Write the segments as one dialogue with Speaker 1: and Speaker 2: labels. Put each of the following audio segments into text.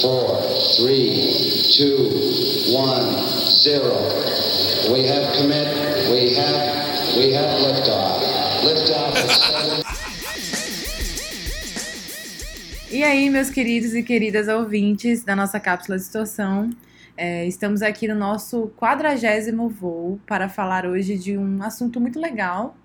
Speaker 1: four, three, two, one, zero. We have commit. We have. We have liftoff. Liftoff.
Speaker 2: E aí, meus queridos e queridas ouvintes da nossa cápsula de distorção, é, estamos aqui no nosso quadragésimo voo para falar hoje de um assunto muito legal.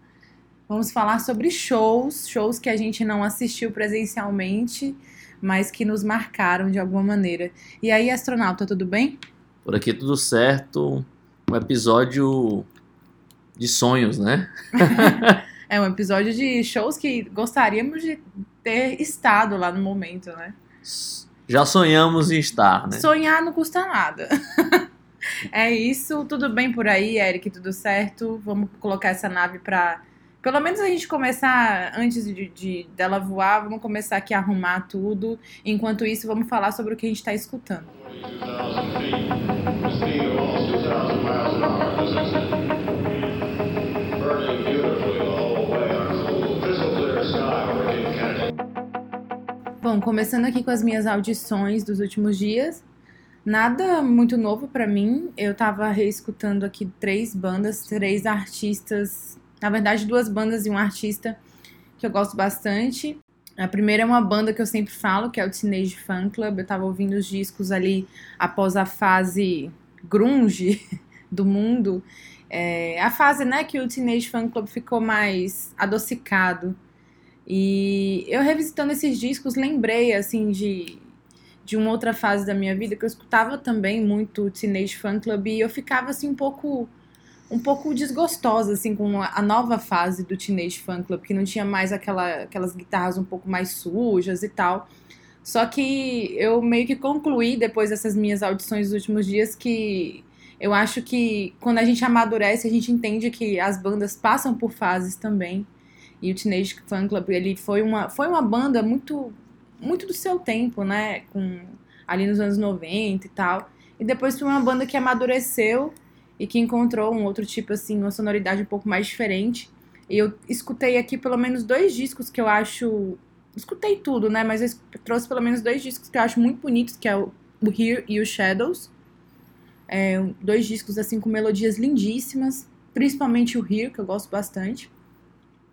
Speaker 2: Vamos falar sobre shows, shows que a gente não assistiu presencialmente, mas que nos marcaram de alguma maneira. E aí, astronauta, tudo bem?
Speaker 3: Por aqui tudo certo. Um episódio de sonhos, né?
Speaker 2: É um episódio de shows que gostaríamos de ter estado lá no momento, né?
Speaker 3: Já sonhamos em estar, né?
Speaker 2: Sonhar não custa nada. é isso, tudo bem por aí, Eric, tudo certo? Vamos colocar essa nave pra. Pelo menos a gente começar, antes de, de- dela voar, vamos começar aqui a arrumar tudo. Enquanto isso, vamos falar sobre o que a gente tá escutando.
Speaker 4: 2,000 feet. The speed of almost 2,000 miles an hour. This is burning beautifully the whole way on a cool, crystal clear sky over Cape Kennedy.
Speaker 2: Bom, começando aqui com as minhas audições dos últimos dias. Nada muito novo pra mim. Eu tava reescutando aqui três bandas, três artistas. Na verdade, duas bandas e um artista que eu gosto bastante. A primeira é uma banda que eu sempre falo, que é o Teenage Fan Club. Eu tava ouvindo os discos ali após a fase grunge do mundo. É, a fase, né, que o Teenage Fan Club ficou mais adocicado. E eu revisitando esses discos, lembrei, assim, de, de uma outra fase da minha vida, que eu escutava também muito Teenage Fan Club, e eu ficava, assim, um pouco um pouco desgostosa, assim, com a nova fase do Teenage Fan Club, que não tinha mais aquela, aquelas guitarras um pouco mais sujas e tal. Só que eu meio que concluí, depois dessas minhas audições dos últimos dias, que eu acho que quando a gente amadurece, a gente entende que as bandas passam por fases também. E o Teenage Fan Club, ele foi uma, foi uma banda muito, muito do seu tempo, né? Com, ali nos anos 90 e tal. E depois foi uma banda que amadureceu e que encontrou um outro tipo, assim, uma sonoridade um pouco mais diferente. E eu escutei aqui pelo menos dois discos que eu acho. Escutei tudo, né? Mas eu trouxe pelo menos dois discos que eu acho muito bonitos, que é o, o Here e o Shadows. É, dois discos, assim, com melodias lindíssimas. Principalmente o Here, que eu gosto bastante.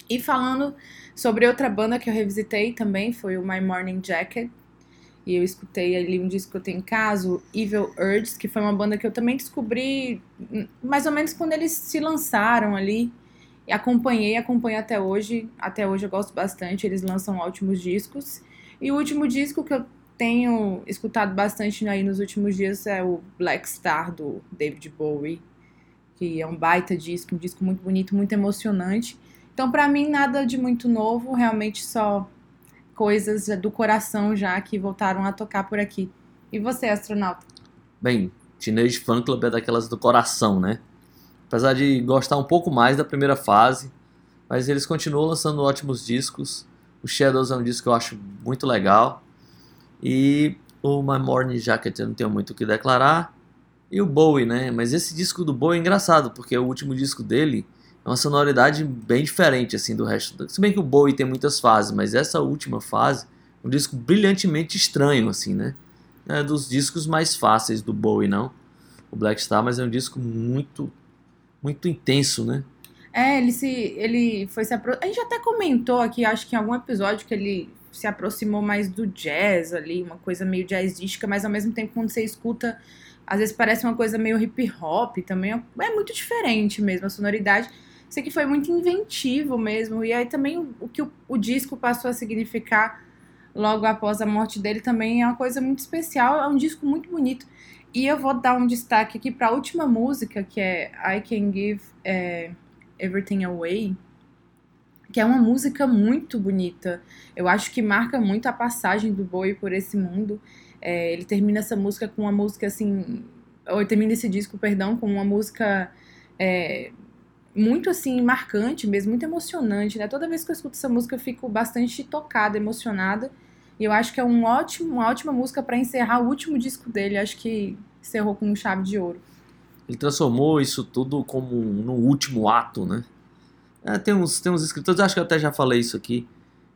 Speaker 2: E falando sobre outra banda que eu revisitei também, foi o My Morning Jacket. E eu escutei ali um disco que eu tenho em casa, Evil Urges, que foi uma banda que eu também descobri mais ou menos quando eles se lançaram ali. E acompanhei, acompanho até hoje. Até hoje eu gosto bastante, eles lançam ótimos discos. E o último disco que eu tenho escutado bastante aí nos últimos dias é o Black Star do David Bowie, que é um baita disco, um disco muito bonito, muito emocionante. Então, pra mim, nada de muito novo, realmente só coisas do coração já que voltaram a tocar por aqui. E você, astronauta?
Speaker 3: Bem, Teenage Fan Club é daquelas do coração, né? Apesar de gostar um pouco mais da primeira fase, mas eles continuam lançando ótimos discos. O Shadows é um disco que eu acho muito legal. E o My Morning Jacket eu não tenho muito o que declarar. E o Bowie, né? Mas esse disco do Bowie é engraçado, porque o último disco dele é uma sonoridade bem diferente assim do resto. do- Se bem que o Bowie tem muitas fases, mas essa última fase um disco brilhantemente estranho assim, né? é dos discos mais fáceis do Bowie, não. O Black Star, mas é um disco muito, muito intenso, né?
Speaker 2: É, ele se. Ele foi se apro... A gente até comentou aqui, acho que em algum episódio, que ele se aproximou mais do jazz ali, uma coisa meio jazzística, mas ao mesmo tempo, quando você escuta, às vezes parece uma coisa meio hip hop também. É muito diferente mesmo a sonoridade. Isso aqui foi muito inventivo mesmo. E aí também o, que o, o disco passou a significar logo após a morte dele também é uma coisa muito especial. É um disco muito bonito. E eu vou dar um destaque aqui para a última música, que é I Can Give. é, Everything Away, que é uma música muito bonita. Eu acho que marca muito a passagem do Bowie por esse mundo. É, ele termina essa música com uma música assim. Ou termina esse disco, perdão, com uma música é, muito assim, marcante mesmo, muito emocionante, né? Toda vez que eu escuto essa música eu fico bastante tocada, emocionada. E eu acho que é um ótimo, uma ótima música para encerrar o último disco dele. Acho que encerrou com chave de ouro.
Speaker 3: Ele transformou isso tudo como no último ato, né? É, tem, uns, tem uns escritores, acho que eu até já falei isso aqui,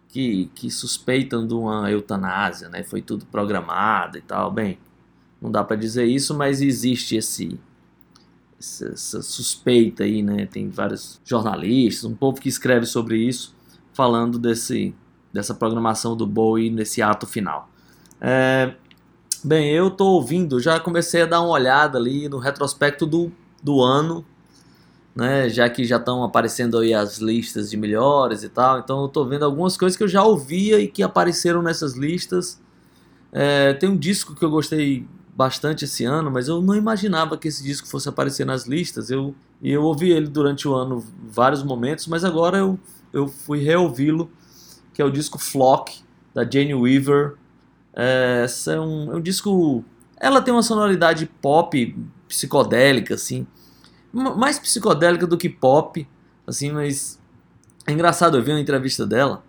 Speaker 3: que, que suspeitam de uma eutanásia, né? Foi tudo programado e tal. Bem, não dá para dizer isso, mas existe esse essa, essa suspeita aí, né? Tem vários jornalistas, um povo que escreve sobre isso, falando desse dessa programação do Bowie nesse ato final. É, bem, eu tô ouvindo, já comecei a dar uma olhada ali no retrospecto do, do ano, né? Já que já estão aparecendo aí as listas de melhores e tal, então eu tô vendo algumas coisas que eu já ouvia e que apareceram nessas listas. É, tem um disco que eu gostei bastante esse ano, mas eu não imaginava que esse disco fosse aparecer nas listas. Eu, eu ouvi ele durante o ano vários momentos, mas agora eu, eu fui reouvi-lo, que é o disco Flock, da Jane Weaver. É, é, um, é um disco. Ela tem uma sonoridade pop psicodélica, assim, mais psicodélica do que pop, assim, mas é engraçado eu vi uma entrevista dela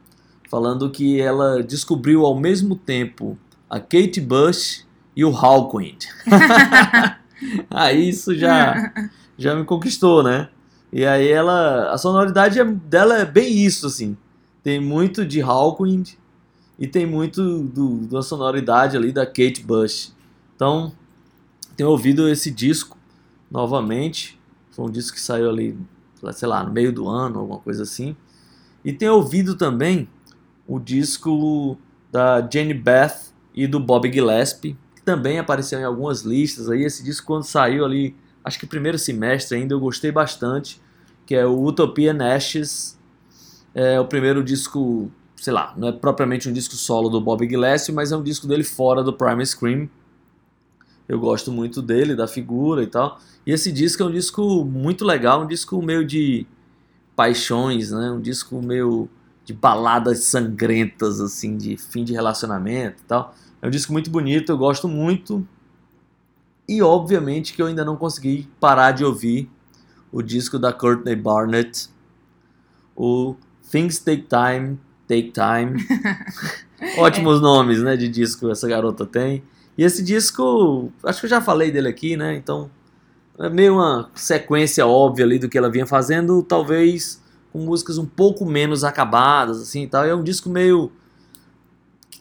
Speaker 3: falando que ela descobriu ao mesmo tempo a Kate Bush e o Hawkwind. aí isso já, já me conquistou, né? E aí ela, a sonoridade é, dela é bem isso, assim. Tem muito de Hawkwind e tem muito do, da sonoridade ali da Kate Bush. Então, tenho ouvido esse disco novamente. Foi um disco que saiu ali, sei lá, no meio do ano, alguma coisa assim. E tenho ouvido também o disco da Jane Beth e do Bob Gillespie, também apareceu em algumas listas aí. Esse disco quando saiu ali, acho que primeiro semestre ainda, eu gostei bastante, que é o Utopia Ashes. É o primeiro disco, sei lá, não é propriamente um disco solo do Bob Gillespie, mas é um disco dele fora do Prime Scream. Eu gosto muito dele, da figura e tal. E esse disco é um disco muito legal, um disco meio de paixões, né? Um disco meio de baladas sangrentas, assim, de fim de relacionamento e tal. É um disco muito bonito, eu gosto muito. E obviamente que eu ainda não consegui parar de ouvir o disco da Courtney Barnett, o Things Take Time, Take Time. Ótimos nomes, né, de disco essa garota tem. E esse disco, acho que eu já falei dele aqui, né? Então, é meio uma sequência óbvia ali do que ela vinha fazendo, talvez com músicas um pouco menos acabadas, assim tal. E é um disco meio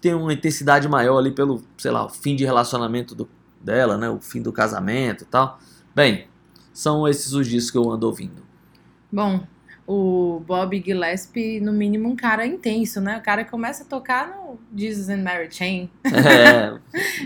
Speaker 3: tem uma intensidade maior ali pelo, sei lá, o fim de relacionamento do, dela, né? O fim do casamento e tal. Bem, são esses os discos que eu ando ouvindo.
Speaker 2: Bom, o Bob Gillespie, no mínimo, um cara intenso, né? O cara começa a tocar no Jesus and Mary Chain.
Speaker 3: É,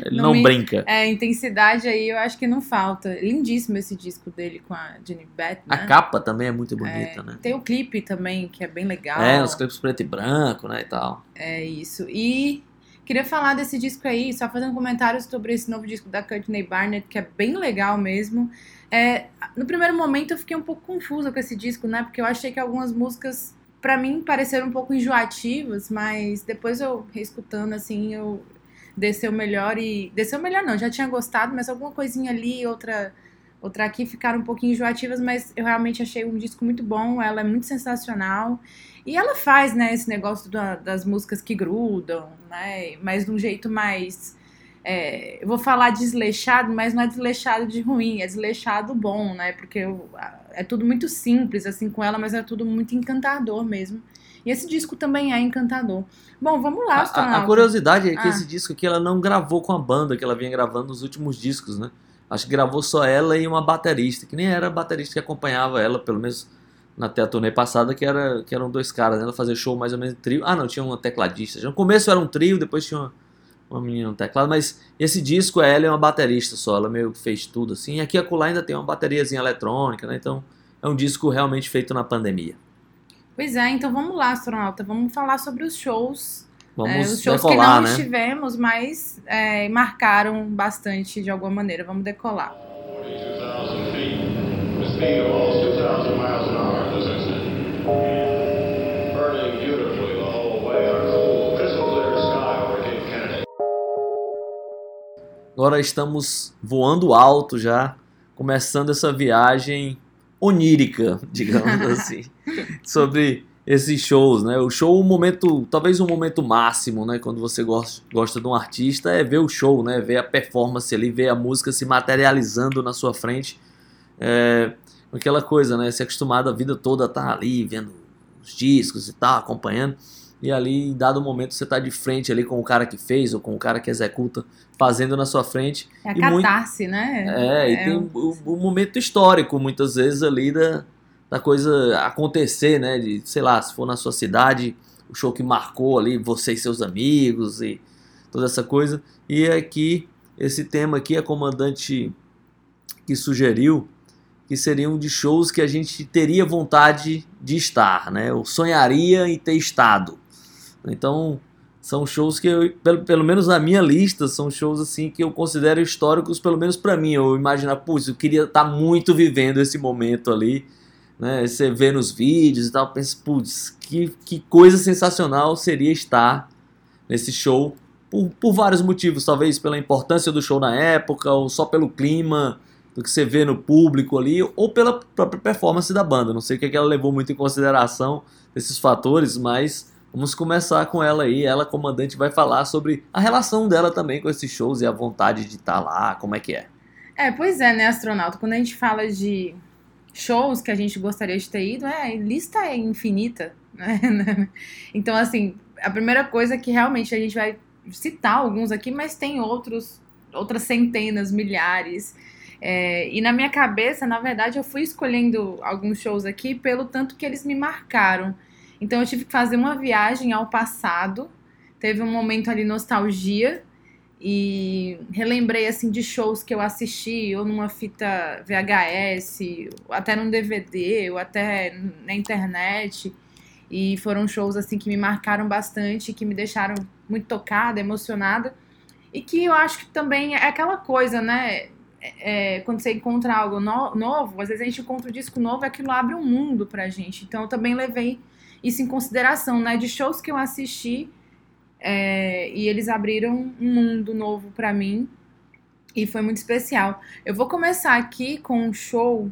Speaker 3: ele não brinca.
Speaker 2: É, intensidade aí eu acho que não falta. Lindíssimo esse disco dele com a Jenny Beth, né?
Speaker 3: A capa também é muito bonita, né?
Speaker 2: Tem o clipe também, que é bem legal.
Speaker 3: É, os clipes preto e branco, né, e tal.
Speaker 2: É isso. E queria falar desse disco aí, só fazendo comentários sobre esse novo disco da Courtney Barnett, que é bem legal mesmo. É, no primeiro momento eu fiquei um pouco confusa com esse disco, né? Porque eu achei que algumas músicas, pra mim, pareceram um pouco enjoativas, mas depois eu reescutando, assim, eu desceu melhor e. Desceu melhor não, já tinha gostado, mas alguma coisinha ali, outra. Outra aqui ficaram um pouquinho enjoativas, mas eu realmente achei um disco muito bom. Ela é muito sensacional. E ela faz, né, esse negócio da- das músicas que grudam, né? Mas de um jeito mais. é, eu vou falar desleixado, mas não é desleixado de ruim, é desleixado bom, né? Porque eu- é tudo muito simples, assim, com ela, mas é tudo muito encantador mesmo. E esse disco também é encantador. Bom, vamos lá,
Speaker 3: A- A, curiosidade é que
Speaker 2: Ah.
Speaker 3: esse disco aqui ela não gravou com a banda que ela vinha gravando nos últimos discos, né? Acho que gravou só ela e uma baterista, que nem era a baterista que acompanhava ela, pelo menos até a turnê passada, que, era, que eram dois caras, né? Ela fazia show mais ou menos trio. Ah, não, tinha uma tecladista. No começo era um trio, depois tinha uma, uma menina no teclado, mas esse disco é ela e uma baterista só, ela meio que fez tudo assim. E aqui a acolá ainda tem uma bateriazinha eletrônica, né? Então é um disco realmente feito na pandemia.
Speaker 2: Pois é, então vamos lá, astronauta. Vamos falar sobre os shows
Speaker 3: Vamos
Speaker 2: É, os shows que
Speaker 3: decolar,
Speaker 2: não
Speaker 3: né?
Speaker 2: estivemos, mas é, marcaram bastante de alguma maneira. Vamos decolar.
Speaker 4: 42,000 feet. The speed of almost 2,000 miles an hour, as I said. Burning beautifully the whole way on a cool, crystal clear sky over Cape Kennedy.
Speaker 3: Agora estamos voando alto já, começando essa viagem onírica, digamos assim, sobre esses shows, né? O show, um momento, talvez um momento máximo, né? Quando você gosta, gosta de um artista, é ver o show, né? Ver a performance ali, ver a música se materializando na sua frente. É, aquela coisa, né? Se acostumado a vida toda a estar ali, vendo os discos e tal, acompanhando. e ali em dado momento você tá de frente ali com o cara que fez ou com o cara que executa, fazendo na sua frente.
Speaker 2: É a
Speaker 3: E muito-
Speaker 2: catarse, né?
Speaker 3: É, e tem
Speaker 2: um-
Speaker 3: o, o momento histórico, muitas vezes, ali da, da coisa acontecer, né? De, sei lá, se for na sua cidade, o show que marcou ali você e seus amigos e toda essa coisa. E aqui, esse tema aqui, a comandante que sugeriu que seriam de shows que a gente teria vontade de estar, né? Eu sonharia em ter estado. Então, são shows que eu, pelo, pelo menos na minha lista, são shows assim que eu considero históricos, pelo menos pra mim. Eu imaginar, putz, eu queria estar muito vivendo esse momento ali, né? Você vê nos vídeos e tal, pensa, putz, que, que coisa sensacional seria estar nesse show por, por vários motivos, talvez pela importância do show na época, ou só pelo clima do que você vê no público ali, ou pela própria performance da banda. Não sei o que, é que ela levou muito em consideração esses fatores, mas vamos começar com ela aí. Ela, comandante, vai falar sobre a relação dela também com esses shows e a vontade de estar lá, como é que é.
Speaker 2: É, pois é, né, astronauta? Quando a gente fala de shows que a gente gostaria de ter ido, é, a lista é infinita, né? Então, assim, a primeira coisa é que realmente a gente vai citar alguns aqui, mas tem outros, outras centenas, milhares. É, e na minha cabeça, na verdade, eu fui escolhendo alguns shows aqui pelo tanto que eles me marcaram. Então eu tive que fazer uma viagem ao passado. Teve um momento ali nostalgia e relembrei assim de shows que eu assisti ou numa fita VHS, ou até num DVD, ou até na internet. E foram shows assim que me marcaram bastante, que me deixaram muito tocada, emocionada. E que eu acho que também é aquela coisa, né? É, quando você encontra algo no- novo, às vezes a gente encontra um disco novo e aquilo abre um mundo pra gente. Então eu também levei isso em consideração, né? De shows que eu assisti é, e eles abriram um mundo novo pra mim e foi muito especial. Eu vou começar aqui com um show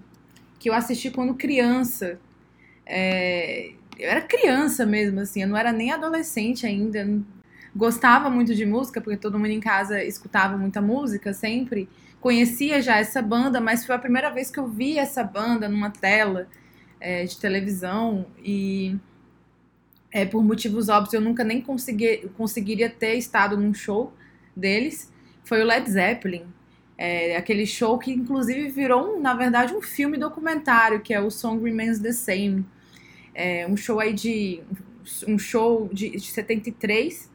Speaker 2: que eu assisti quando criança. É, eu era criança mesmo, assim, eu não era nem adolescente ainda. Gostava muito de música, porque todo mundo em casa escutava muita música sempre. Conhecia já essa banda, mas foi a primeira vez que eu vi essa banda numa tela é, de televisão e é, por motivos óbvios eu nunca nem consegui, conseguiria ter estado num show deles. Foi o Led Zeppelin. É, aquele show que inclusive virou, um, na verdade, um filme documentário, que é o Song Remains the Same. É, um show aí de. Um show de, de 73.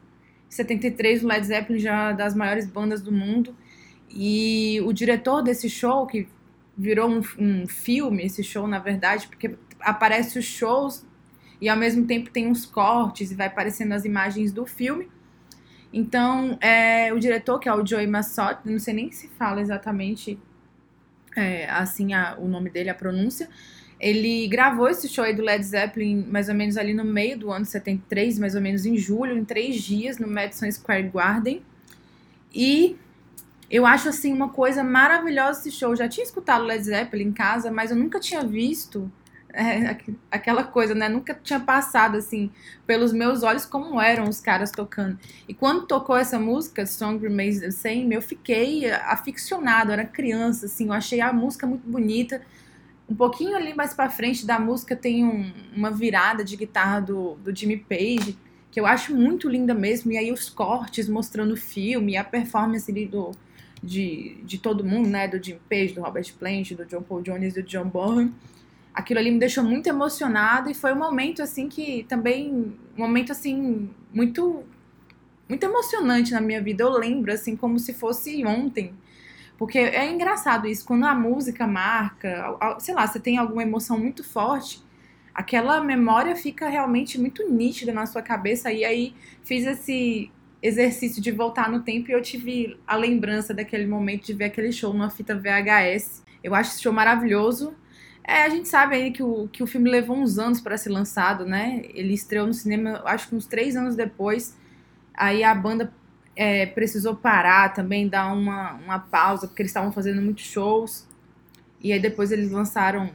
Speaker 2: 73, o Led Zeppelin já é das maiores bandas do mundo. E o diretor desse show, que virou um, um filme, esse show, na verdade, porque aparece os shows e ao mesmo tempo tem uns cortes e vai aparecendo as imagens do filme. Então, é, o diretor, que é o Joey Massot, não sei nem se fala exatamente é, assim a- o nome dele, a pronúncia, ele gravou esse show aí do Led Zeppelin mais ou menos ali no meio do ano 73, mais ou menos em julho, em três dias, no Madison Square Garden. E eu acho assim uma coisa maravilhosa esse show. Eu já tinha escutado Led Zeppelin em casa, mas eu nunca tinha visto é, aqu- aquela coisa, né? Nunca tinha passado assim pelos meus olhos como eram os caras tocando. E quando tocou essa música, Song Remains the Same, eu fiquei aficionado, era criança, assim, eu achei a música muito bonita. Um pouquinho ali mais pra frente da música tem um- uma virada de guitarra do, do Jimmy Page, que eu acho muito linda mesmo. E aí os cortes mostrando o filme, a performance ali do, de, de todo mundo, né? Do Jimmy Page, do Robert Plant, do John Paul Jones e do John Bonham. Aquilo ali me deixou muito emocionada e foi um momento assim que também um momento assim muito muito emocionante na minha vida. Eu lembro assim como se fosse ontem. Porque é engraçado isso, quando a música marca, sei lá, você tem alguma emoção muito forte, aquela memória fica realmente muito nítida na sua cabeça. E aí fiz esse exercício de voltar no tempo e eu tive a lembrança daquele momento de ver aquele show numa fita VHS. Eu acho esse show maravilhoso. É, a gente sabe aí que o, que o filme levou uns anos para ser lançado, né? Ele estreou no cinema, acho que uns três anos depois. Aí a banda é, precisou parar também, dar uma, uma pausa, porque eles estavam fazendo muitos shows. E aí depois eles lançaram.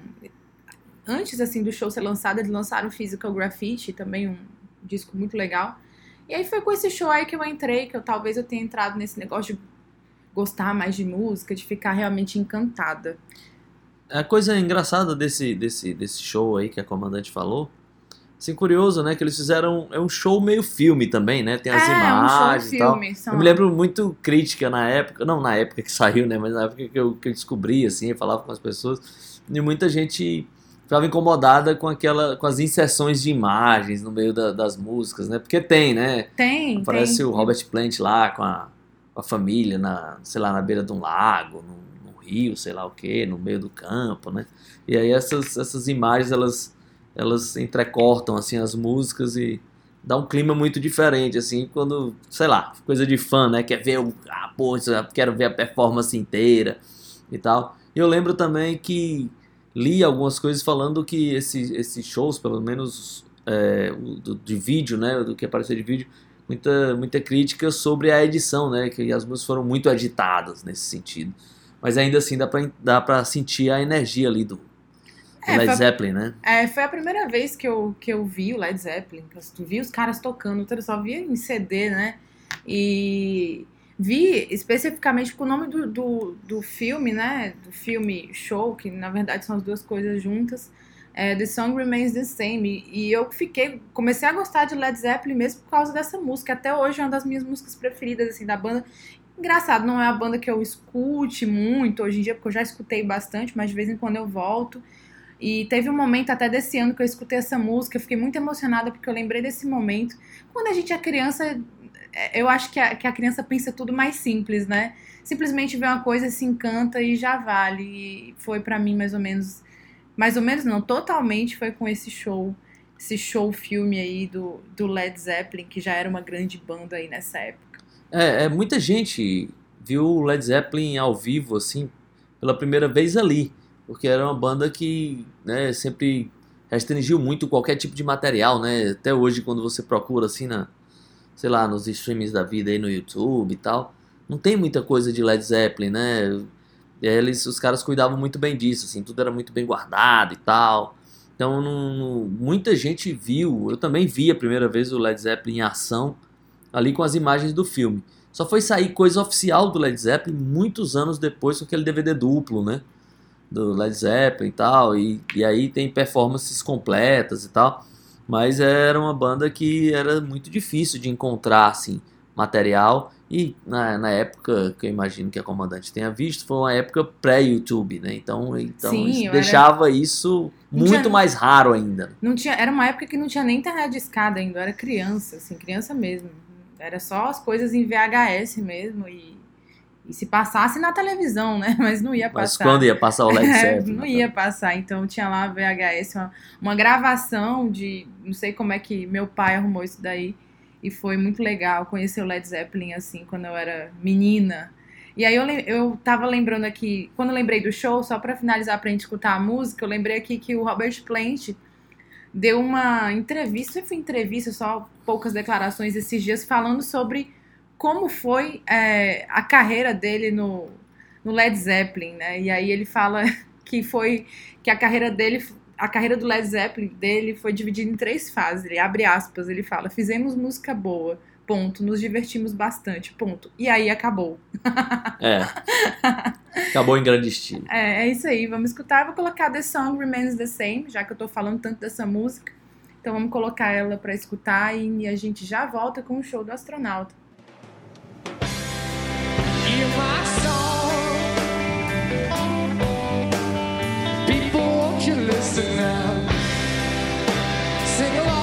Speaker 2: Antes assim do show ser lançado, eles lançaram Physical Graffiti, também um disco muito legal. E aí foi com esse show aí que eu entrei, que eu talvez eu tenha entrado nesse negócio de gostar mais de música, de ficar realmente encantada.
Speaker 3: A coisa engraçada desse, desse, desse show aí que a comandante falou Assim, curioso, né? Que eles fizeram. É um show meio filme também, né? Tem as
Speaker 2: é,
Speaker 3: imagens
Speaker 2: um
Speaker 3: e tal.
Speaker 2: filme. São...
Speaker 3: Eu me lembro muito crítica na época, não na época que saiu, né? Mas na época que eu, que eu descobri, assim, eu falava com as pessoas. E muita gente ficava incomodada com aquela. com as inserções de imagens no meio da- das músicas, né? Porque tem, né?
Speaker 2: Tem,
Speaker 3: Aparece
Speaker 2: tem.
Speaker 3: o Robert Plant lá com a, com a família, na, sei lá, na beira de um lago, no rio, sei lá o que, no meio do campo, né? E aí essas, essas imagens, elas, elas entrecortam, assim, as músicas e dá um clima muito diferente, assim, quando, sei lá, coisa de fã, né? Quer ver o... Ah, pô, quero ver a performance inteira e tal. E eu lembro também que li algumas coisas falando que esse, esses shows, pelo menos é, do, de vídeo, né? Do que apareceu de vídeo, muita, muita crítica sobre a edição, né? Que as músicas foram muito agitadas nesse sentido. Mas ainda assim dá pra, dá pra sentir a energia ali do,
Speaker 2: É,
Speaker 3: Led Zeppelin, né?
Speaker 2: É, foi a primeira vez que eu, que eu vi o Led Zeppelin, eu vi os caras tocando, eu só via em CD, né? E vi especificamente com o nome do, do, do filme, né? Do filme show, que na verdade são as duas coisas juntas. É, the Song Remains the Same. E, e eu fiquei, comecei a gostar de Led Zeppelin mesmo por causa dessa música. Até hoje é uma das minhas músicas preferidas, assim, da banda. Engraçado, não é a banda que eu escute muito hoje em dia, porque eu já escutei bastante, mas de vez em quando eu volto. E teve um momento até desse ano que eu escutei essa música, eu fiquei muito emocionada porque eu lembrei desse momento. Quando a gente é criança, é, eu acho que a, que a criança pensa tudo mais simples, né? Simplesmente vê uma coisa, se encanta e já vale. E foi pra mim mais ou menos, mais ou menos não, totalmente foi com esse show, esse show filme aí do, do Led Zeppelin, que já era uma grande banda aí nessa época.
Speaker 3: É, é, muita gente viu o Led Zeppelin ao vivo, assim, pela primeira vez ali. Porque era uma banda que né, sempre restringiu muito qualquer tipo de material, né? Até hoje, quando você procura, assim, na, sei lá, nos streamings da vida aí no YouTube e tal, não tem muita coisa de Led Zeppelin, né? Eles, os caras cuidavam muito bem disso, assim, tudo era muito bem guardado e tal. Então, não- muita gente viu, eu também vi a primeira vez o Led Zeppelin em ação, ali com as imagens do filme. Só foi sair coisa oficial do Led Zeppelin muitos anos depois com aquele DVD duplo, né? Do Led Zeppelin e tal. E, e aí tem performances completas e tal. Mas era uma banda que era muito difícil de encontrar, assim, material. E na, na época que eu imagino que a comandante tenha visto, foi uma época pré-YouTube, né? Então, então
Speaker 2: Sim,
Speaker 3: isso deixava isso
Speaker 2: Não
Speaker 3: muito
Speaker 2: tinha-
Speaker 3: mais raro ainda.
Speaker 2: Não tinha, era uma época que não tinha nem internet de escada ainda, eu era criança, assim, criança mesmo. Era só as coisas em VHS mesmo e, e se passasse na televisão, né? Mas não ia
Speaker 3: Mas
Speaker 2: passar.
Speaker 3: quando ia passar o Led
Speaker 2: É,
Speaker 3: Zeppelin?
Speaker 2: não
Speaker 3: né?
Speaker 2: ia passar, então tinha lá VHS, uma, uma gravação de. Não sei como é que meu pai arrumou isso daí. E foi muito legal conhecer o Led Zeppelin assim, quando eu era menina. E aí eu, eu tava lembrando aqui, quando eu lembrei do show, só pra finalizar pra gente escutar a música, eu lembrei aqui que o Robert Plant deu uma entrevista, foi entrevista, só poucas declarações esses dias, falando sobre como foi é, a carreira dele no, no Led Zeppelin, né? E aí ele fala que foi que a carreira dele, a carreira do Led Zeppelin dele foi dividida em três fases. Ele abre aspas, ele fala: "Fizemos música boa, ponto, nos divertimos bastante, ponto". E aí acabou.
Speaker 3: É. Acabou em grande estilo.
Speaker 2: É, é isso aí, vamos escutar. Eu vou colocar The Song Remains the Same, já que eu tô falando tanto dessa música. Então vamos colocar ela pra escutar e a gente já volta com o show do astronauta.
Speaker 5: Listen now? Sing along,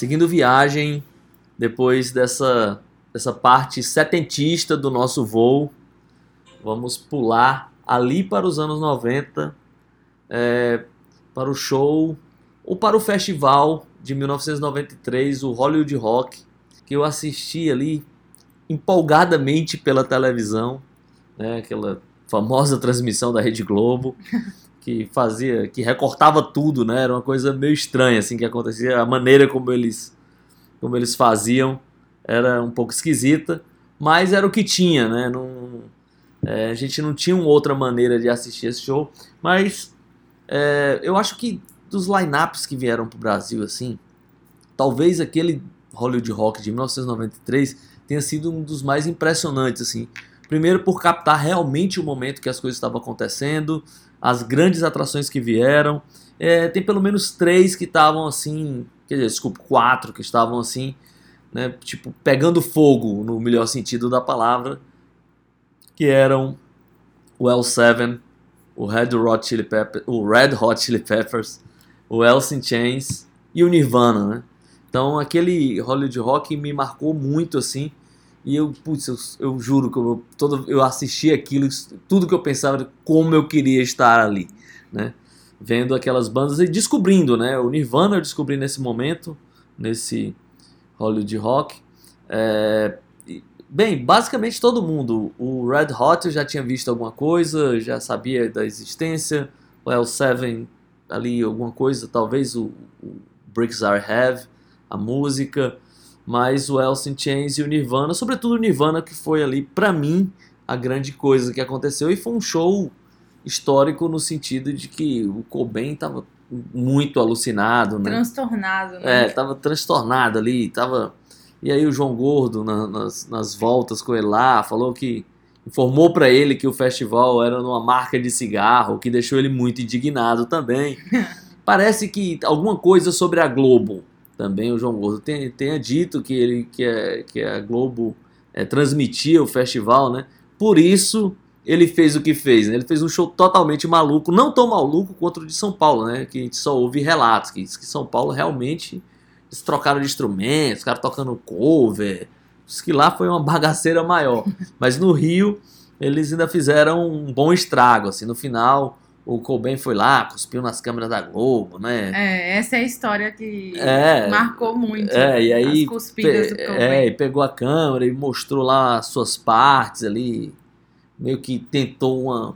Speaker 3: Seguindo viagem, depois dessa, dessa parte setentista do nosso voo, vamos pular ali para os anos 90, é, para o show ou para o festival de 1993, o Hollywood Rock, que eu assisti ali empolgadamente pela televisão, né, aquela famosa transmissão da Rede Globo, que fazia, que recortava tudo, né? Era uma coisa meio estranha assim que acontecia, a maneira como eles como eles faziam era um pouco esquisita, mas era o que tinha, né? Não, é, a gente não tinha outra maneira de assistir esse show, mas é, eu acho que dos lineups que vieram para o Brasil, assim, talvez aquele Hollywood Rock de 1993 tenha sido um dos mais impressionantes, assim. Primeiro por captar realmente o momento que as coisas estavam acontecendo, as grandes atrações que vieram. É, tem pelo menos três que estavam assim, quer dizer, desculpa, quatro que estavam assim, né, tipo, pegando fogo no melhor sentido da palavra, que eram o L7, o Red Hot Chili Peppers, o Red Hot Chili Peppers, o Alice in Chains e o Nirvana, né? Então aquele Hollywood Rock me marcou muito assim. E eu, putz, eu, eu juro que eu, todo, eu assisti aquilo, tudo que eu pensava como eu queria estar ali, né? Vendo aquelas bandas e descobrindo, né? O Nirvana eu descobri nesse momento, nesse Hollywood Rock. É, bem, basicamente todo mundo. O Red Hot eu já tinha visto alguma coisa, já sabia da existência. O L7 ali alguma coisa, talvez o, o Bricks Are Heavy, a música mas o Alice in Chains e o Nirvana, sobretudo o Nirvana, que foi ali, para mim, a grande coisa que aconteceu. E foi um show histórico no sentido de que o Cobain tava muito alucinado, né?
Speaker 2: Transtornado, né?
Speaker 3: É, tava transtornado ali, tava... E aí o João Gordo, na, nas, nas voltas com ele lá, falou que... Informou para ele que o festival era numa marca de cigarro, que deixou ele muito indignado também. Parece que alguma coisa sobre a Globo também o João Gordo tenha, tenha dito que ele que, é, que a Globo é, transmitia o festival, né? Por isso ele fez o que fez, né? Ele fez um show totalmente maluco, não tão maluco quanto o de São Paulo, né? Que a gente só ouve relatos que, que São Paulo realmente eles trocaram de instrumentos, os caras tocando cover, que lá foi uma bagaceira maior. Mas no Rio eles ainda fizeram um bom estrago, assim, no final o Cobain foi lá, cuspiu nas câmeras da Globo, né?
Speaker 2: É, essa é a história que
Speaker 3: É,
Speaker 2: marcou muito.
Speaker 3: É, e aí
Speaker 2: as cuspidas do Cobain.
Speaker 3: é, e pegou a câmera e mostrou lá as suas partes ali, meio que tentou uma,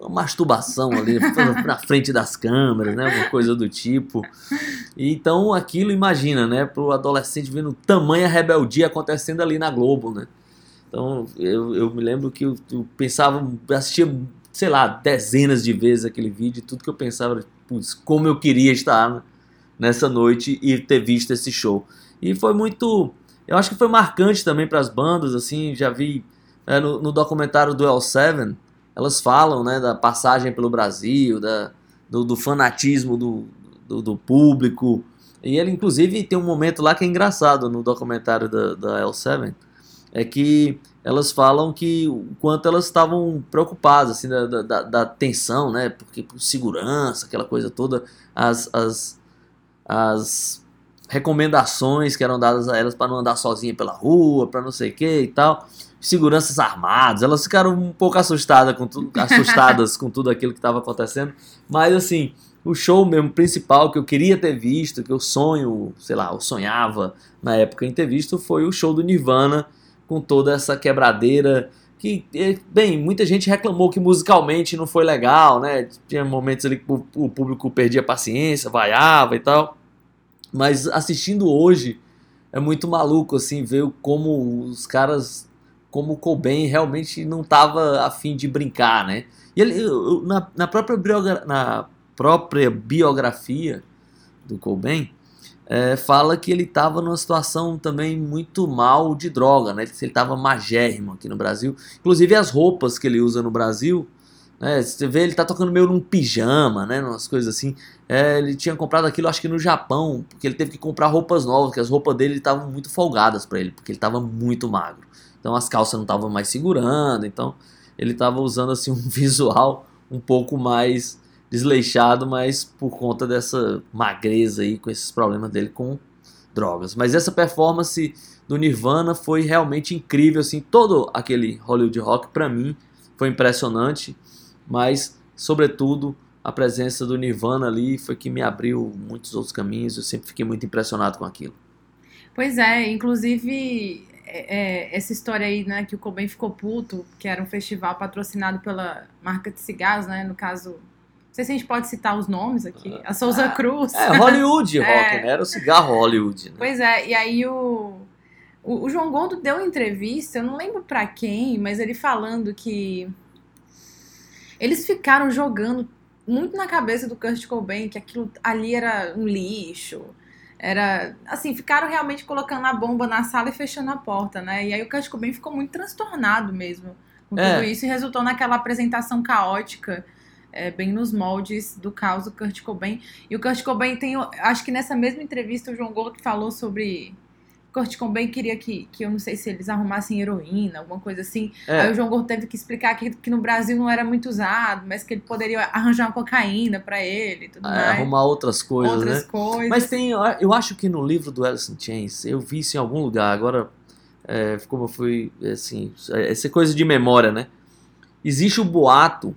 Speaker 3: uma masturbação ali na frente das câmeras, né? Uma coisa do tipo. E então aquilo, imagina, né? Pro adolescente vendo tamanha rebeldia acontecendo ali na Globo, né? Então eu, eu me lembro que eu, eu pensava, assistia, sei lá, dezenas de vezes aquele vídeo tudo que eu pensava, putz, como eu queria estar nessa noite e ter visto esse show. E foi muito. Eu acho que foi marcante também para as bandas, assim, já vi é, no, no documentário do L7, elas falam né, da passagem pelo Brasil, da, do, do fanatismo do, do, do público. E ele, inclusive, tem um momento lá que é engraçado no documentário da, da L7, é que elas falam que o quanto elas estavam preocupadas, assim, da, da- da, tensão, né, porque por segurança, aquela coisa toda, as, as, as recomendações que eram dadas a elas para não andar sozinha pela rua, para não sei o que e tal, seguranças armados, elas ficaram um pouco assustadas com tudo, assustadas com tudo aquilo que estava acontecendo, mas assim, o show mesmo principal que eu queria ter visto, que eu sonho, sei lá, eu sonhava na época em ter visto, foi o show do Nirvana, com toda essa quebradeira que, eh, bem, muita gente reclamou que musicalmente não foi legal, né? Tinha momentos ali que o público perdia a paciência, vaiava e tal. Mas assistindo hoje é muito maluco assim ver como os caras, como o Cobain realmente não tava afim de brincar, né? E ele, na, na própria na própria biografia do Cobain, é, fala que ele estava numa situação também muito mal de droga, né? Ele estava magérrimo aqui no Brasil. Inclusive as roupas que ele usa no Brasil, né? Você vê ele tá tocando meio num pijama, né? Umas coisas assim. É, ele tinha comprado aquilo, acho que no Japão, porque ele teve que comprar roupas novas, porque as roupas dele estavam muito folgadas para ele, porque ele estava muito magro. Então as calças não estavam mais segurando, então ele estava usando assim um visual um pouco mais desleixado, mas por conta dessa magreza aí, com esses problemas dele com drogas. Mas essa performance do Nirvana foi realmente incrível, assim, todo aquele Hollywood Rock para mim foi impressionante, mas sobretudo a presença do Nirvana ali foi que me abriu muitos outros caminhos. Eu sempre fiquei muito impressionado com aquilo.
Speaker 2: Pois é, inclusive é, é, essa história aí, né, que o Cobain ficou puto, que era um festival patrocinado pela marca de cigarros, né, no caso, sei se a gente pode citar os nomes aqui, a Souza Cruz.
Speaker 3: É, Hollywood Rock,
Speaker 2: É.
Speaker 3: né? Era o cigarro Hollywood, né?
Speaker 2: Pois é, e aí o, o, o João Gordo deu uma entrevista, eu não lembro pra quem, mas ele falando que eles ficaram jogando muito na cabeça do Kurt Cobain que aquilo ali era um lixo. Era, assim, ficaram realmente colocando a bomba na sala e fechando a porta, né? E aí o Kurt Cobain ficou muito transtornado mesmo com
Speaker 3: É.
Speaker 2: tudo isso e resultou naquela apresentação caótica, é, bem nos moldes do caos do Kurt Cobain. E o Kurt Cobain tem, acho que nessa mesma entrevista o João Gordo falou sobre Kurt Cobain queria que, que eu não sei se eles arrumassem heroína, alguma coisa assim.
Speaker 3: É.
Speaker 2: Aí o João Gordo teve que explicar que, que no Brasil não era muito usado, mas que ele poderia arranjar uma cocaína pra ele e tudo
Speaker 3: É,
Speaker 2: mais.
Speaker 3: arrumar outras coisas,
Speaker 2: outras
Speaker 3: né?
Speaker 2: coisas.
Speaker 3: Mas tem, eu acho que no livro do Alice in Chains, eu vi isso em algum lugar, agora, é, como eu fui, assim, essa coisa de memória, né? Existe o boato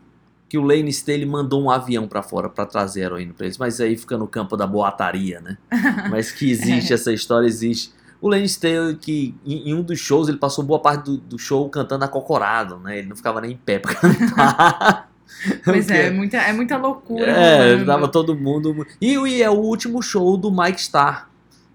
Speaker 3: que o Lane Staley mandou um avião pra fora pra trazer heroína pra eles, mas aí fica no campo da boataria, né? Mas que existe, essa história existe. O Lane Staley, que em, em um dos shows, ele passou boa parte do, do show cantando acocorado, né? Ele não ficava nem em pé pra cantar.
Speaker 2: Pois é, é muita, é muita loucura.
Speaker 3: é,
Speaker 2: rolando.
Speaker 3: tava todo mundo. E, e é o último show do Mike Starr,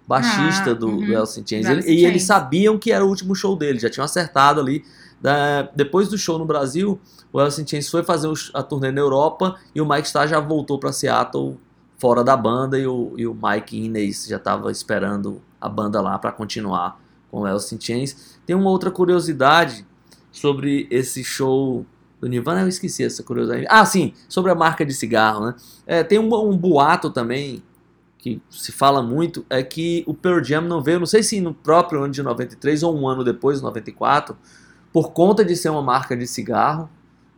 Speaker 3: baixista
Speaker 2: Ah,
Speaker 3: do,
Speaker 2: uhum.
Speaker 3: do Alice in Chains. Ele- e eles sabiam que era o último show dele, já tinham acertado ali. Da- depois do show no Brasil, o Alice in foi fazer a turnê na Europa e o Mike Starr já voltou para Seattle fora da banda e o, e o Mike Innes já estava esperando a banda lá para continuar com o Alice in Chains. Tem uma outra curiosidade sobre esse show do Nirvana, eu esqueci essa curiosidade. Ah, sim, sobre a marca de cigarro, né? É, tem um, um boato também que se fala muito, é que o Pearl Jam não veio, não sei se no próprio ano de 93 ou um ano depois, 94, por conta de ser uma marca de cigarro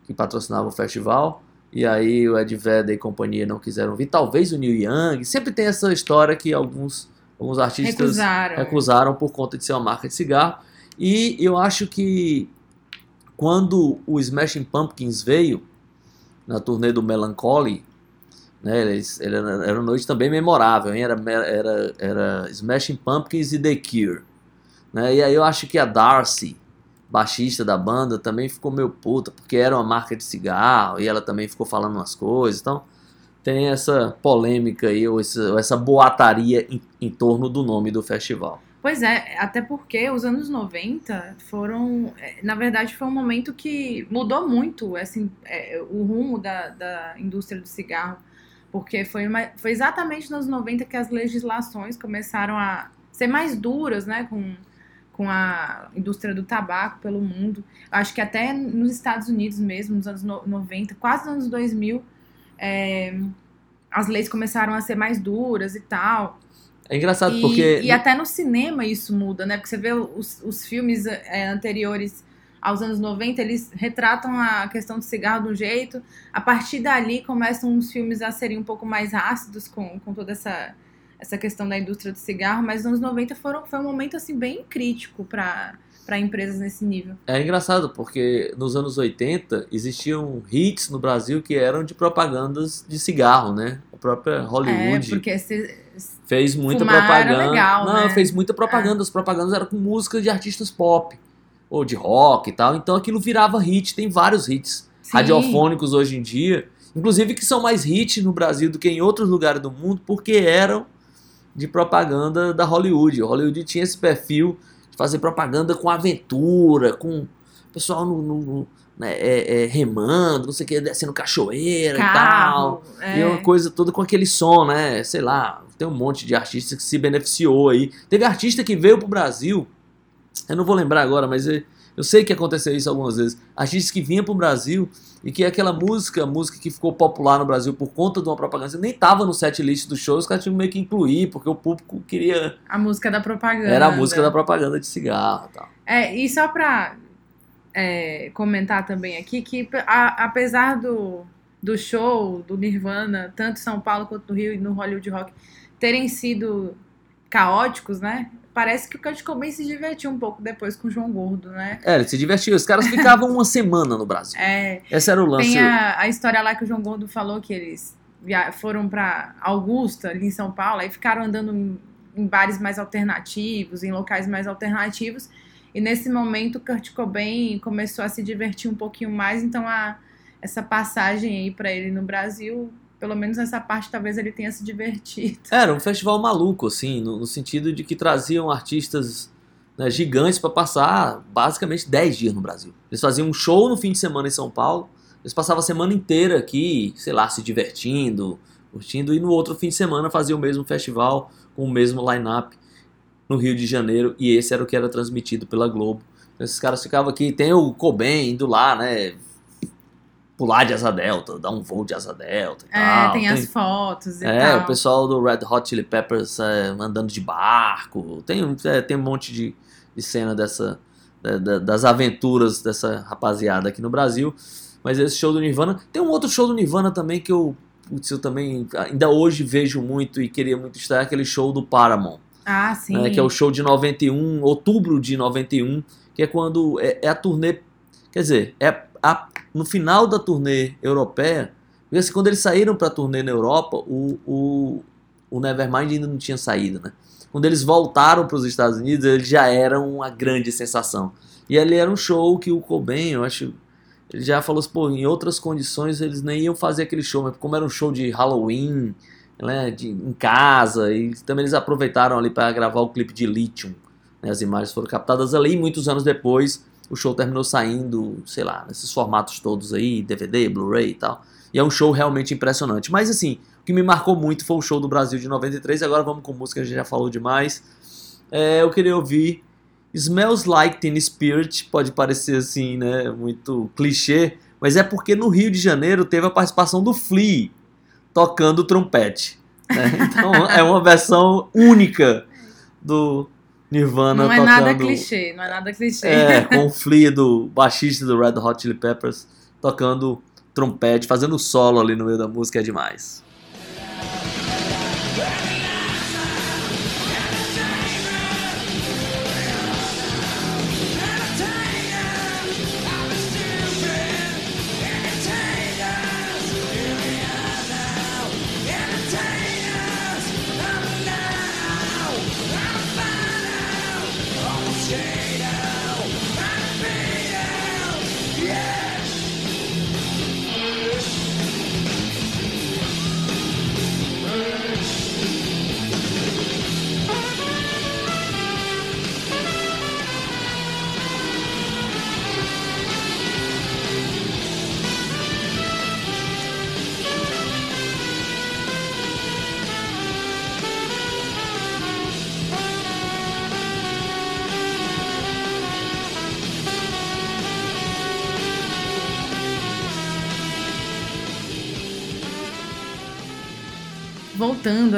Speaker 3: que patrocinava o festival, e aí o Ed Vedder e companhia não quiseram vir, talvez o Neil Young, sempre tem essa história que alguns, alguns artistas
Speaker 2: Recusaram.
Speaker 3: recusaram por conta de ser uma marca de cigarro. E eu acho que quando o Smashing Pumpkins veio na turnê do Melancholy, né, eles, ele era, era uma noite também memorável, hein? Era, era, era Smashing Pumpkins e The Cure. Né? E aí eu acho que a Darcy, baixista da banda, também ficou meio puta, porque era uma marca de cigarro e ela também ficou falando umas coisas. Então tem essa polêmica aí, ou essa, ou essa boataria em, em torno do nome do festival.
Speaker 2: Pois é, até porque os anos 90 foram. é, Na verdade, foi um momento que mudou muito assim, é, o rumo da, da indústria do cigarro. Porque foi, uma- foi exatamente nos 90 que as legislações começaram a ser mais duras, né? Com, com a indústria do tabaco pelo mundo. Acho que até nos Estados Unidos mesmo, nos anos no- 90, quase nos anos 2000, é, as leis começaram a ser mais duras e tal.
Speaker 3: É engraçado
Speaker 2: E,
Speaker 3: porque.
Speaker 2: e até no cinema isso muda, né? Porque você vê os, os filmes é, anteriores aos anos 90, eles retratam a questão do cigarro de um jeito. A partir dali começam os filmes a serem um pouco mais ácidos com, com toda essa, essa questão da indústria do cigarro, mas nos anos 90 foram, foi um momento assim bem crítico para empresas nesse nível.
Speaker 3: É engraçado porque nos anos 80 existiam hits no Brasil que eram de propagandas de cigarro, né? A própria Hollywood
Speaker 2: É, porque se,
Speaker 3: fez muita propaganda.
Speaker 2: legal,
Speaker 3: Não,
Speaker 2: né? É.
Speaker 3: fez muita propaganda. As propagandas eram com música de artistas pop ou de rock e tal. Então aquilo virava hit. Tem vários hits
Speaker 2: Sim.
Speaker 3: radiofônicos hoje em dia, inclusive que são mais hits no Brasil do que em outros lugares do mundo, porque eram de propaganda da Hollywood. A Hollywood tinha esse perfil de fazer propaganda com aventura, com o pessoal no, no- né, é- é, remando, não sei o que, descendo cachoeira e tal.
Speaker 2: carro,
Speaker 3: E é uma coisa toda com aquele som, né? Sei lá, tem um monte de artista que se beneficiou aí. Teve artista que veio pro Brasil, eu não vou lembrar agora, mas eu, eu sei que aconteceu isso algumas vezes. Artistas que vinham pro Brasil e que aquela música, música que ficou popular no Brasil por conta de uma propaganda, nem tava no set list do show, os caras tinham meio que incluir, porque o público queria.
Speaker 2: a música da propaganda.
Speaker 3: Era a música da propaganda de cigarro e tal.
Speaker 2: É, e só pra é, comentar também aqui que a- apesar do, do show do Nirvana, tanto em São Paulo quanto no Rio e no Hollywood Rock, terem sido caóticos, né? Parece que o Kurt Cobain se divertiu um pouco depois com o João Gordo, né?
Speaker 3: É, ele se divertiu. Os caras ficavam uma semana no Brasil.
Speaker 2: É,
Speaker 3: Esse era o lance.
Speaker 2: tem a, a história lá que o João Gordo falou que eles foram pra Augusta, ali em São Paulo, aí ficaram andando em, em bares mais alternativos, em locais mais alternativos. E nesse momento o Kurt Cobain começou a se divertir um pouquinho mais, então a, essa passagem aí pra ele no Brasil, pelo menos nessa parte, talvez ele tenha se divertido.
Speaker 3: Era um festival maluco, assim, no, no sentido de que traziam artistas né, gigantes para passar basicamente 10 dias no Brasil. Eles faziam um show no fim de semana em São Paulo, eles passavam a semana inteira aqui, sei lá, se divertindo, curtindo, e no outro fim de semana faziam o mesmo festival com o mesmo line-up no Rio de Janeiro, e esse era o que era transmitido pela Globo. Então, esses caras ficavam aqui, tem o Cobain indo lá, né? Pular de asa delta, dar um voo de asa delta e
Speaker 2: É,
Speaker 3: tal.
Speaker 2: tem as fotos e
Speaker 3: É,
Speaker 2: tal.
Speaker 3: o pessoal do Red Hot Chili Peppers é, andando de barco. Tem, um- é, tem um monte de, de cena dessa, da- da- das aventuras dessa rapaziada aqui no Brasil. Mas esse show do Nirvana. Tem um outro show do Nirvana também que eu, putz, eu também ainda hoje vejo muito e queria muito estar, aquele show do Paramount.
Speaker 2: Ah, sim.
Speaker 3: né, que é o show de 91, outubro de 91, que é quando é, é a turnê, quer dizer, é a- no final da turnê europeia, assim, quando eles saíram para a turnê na Europa, o, o, o Nevermind ainda não tinha saído, né? Quando eles voltaram para os Estados Unidos, eles já eram uma grande sensação. E ali era um show que o Cobain, eu acho, ele já falou assim, pô, em outras condições eles nem iam fazer aquele show, mas como era um show de Halloween, né, de, em casa, e também eles aproveitaram ali para gravar o clipe de Lithium. né, as imagens foram captadas ali, e muitos anos depois o show terminou saindo, sei lá, nesses formatos todos aí, DVD, Blu-ray e tal. E é um show realmente impressionante. Mas assim, o que me marcou muito foi o show do Brasil de 93. Agora vamos com música, a gente já falou demais. É, eu queria ouvir Smells Like Teen Spirit, pode parecer assim, né, muito clichê, mas é porque no Rio de Janeiro teve a participação do Flea tocando trompete. né? Então é uma versão única do Nirvana
Speaker 2: Não é
Speaker 3: tocando.
Speaker 2: nada clichê, não é nada clichê.
Speaker 3: É, com o Flea do baixista do Red Hot Chili Peppers tocando trompete, fazendo solo ali no meio da música é demais.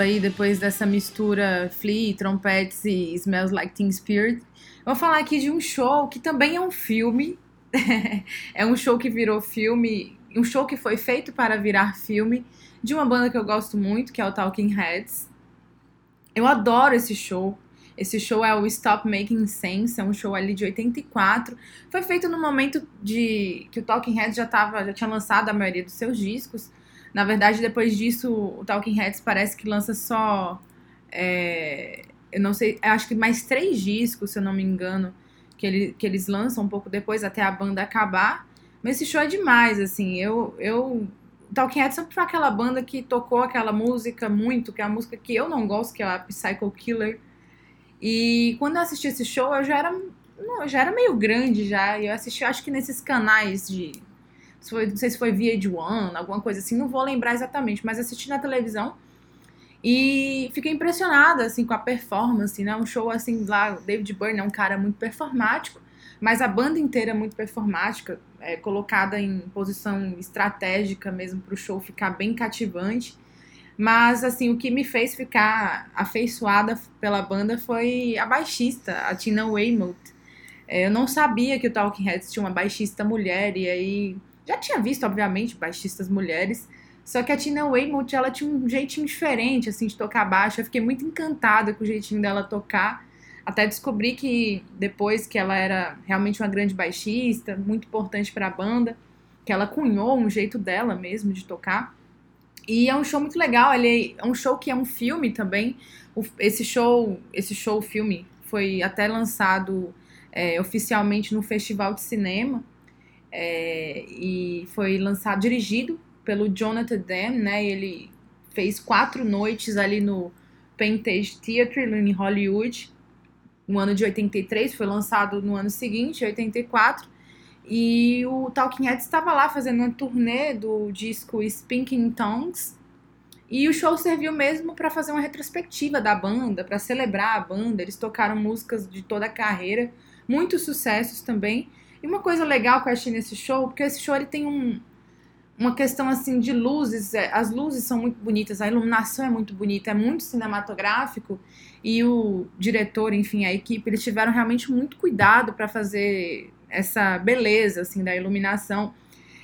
Speaker 2: Aí, depois dessa mistura Flea, trompetes e Smells Like Teen Spirit, vou falar aqui de um show que também é um filme. é um show que virou filme, um show que foi feito para virar filme, de uma banda que eu gosto muito, que é o Talking Heads. Eu adoro esse show. Esse show é o Stop Making Sense, é um show ali de 84. Foi feito no momento de que o Talking Heads já, tava, já tinha lançado a maioria dos seus discos. Na verdade, depois disso, o Talking Heads parece que lança só. é, eu não sei, acho que mais três discos, se eu não me engano, que, ele, que eles lançam um pouco depois, até a banda acabar. Mas esse show é demais, assim. Eu. eu Talking Heads sempre foi aquela banda que tocou aquela música muito, que é a música que eu não gosto, que é a Psycho Killer. E quando eu assisti esse show, eu já era, não, já era meio grande já. E eu assisti, acho que nesses canais de foi- não sei se foi VH1, alguma coisa assim, não vou lembrar exatamente, mas assisti na televisão e fiquei impressionada, assim, com a performance, né? Um show, assim, lá, David Byrne é um cara muito performático, mas a banda inteira é muito performática, é, colocada em posição estratégica mesmo para o show ficar bem cativante. Mas, assim, o que me fez ficar afeiçoada pela banda foi a baixista, a Tina Weymouth. É, eu não sabia que o Talking Heads tinha uma baixista mulher, e aí já tinha visto, obviamente, baixistas mulheres, só que a Tina Weymouth, ela tinha um jeitinho diferente, assim, de tocar baixo. Eu fiquei muito encantada com o jeitinho dela tocar. Até descobri que depois que ela era realmente uma grande baixista, muito importante para a banda, que ela cunhou um jeito dela mesmo de tocar. E é um show muito legal, ele é um show que é um filme também. Esse show, esse show filme foi até lançado é, oficialmente no Festival de Cinema é, e foi lançado, dirigido pelo Jonathan Demme, né? Ele fez quatro noites ali no Pantage Theatre em Hollywood, no ano de 83, foi lançado no ano seguinte, 84. E o Talking Heads estava lá fazendo uma turnê do disco Speaking Tongues. E o show serviu mesmo para fazer uma retrospectiva da banda, para celebrar a banda. Eles tocaram músicas de toda a carreira, muitos sucessos também. E uma coisa legal que eu achei nesse show, porque esse show ele tem um, uma questão assim de luzes, é, as luzes são muito bonitas, a iluminação é muito bonita, é muito cinematográfico e o diretor, enfim, a equipe, eles tiveram realmente muito cuidado para fazer essa beleza assim da iluminação.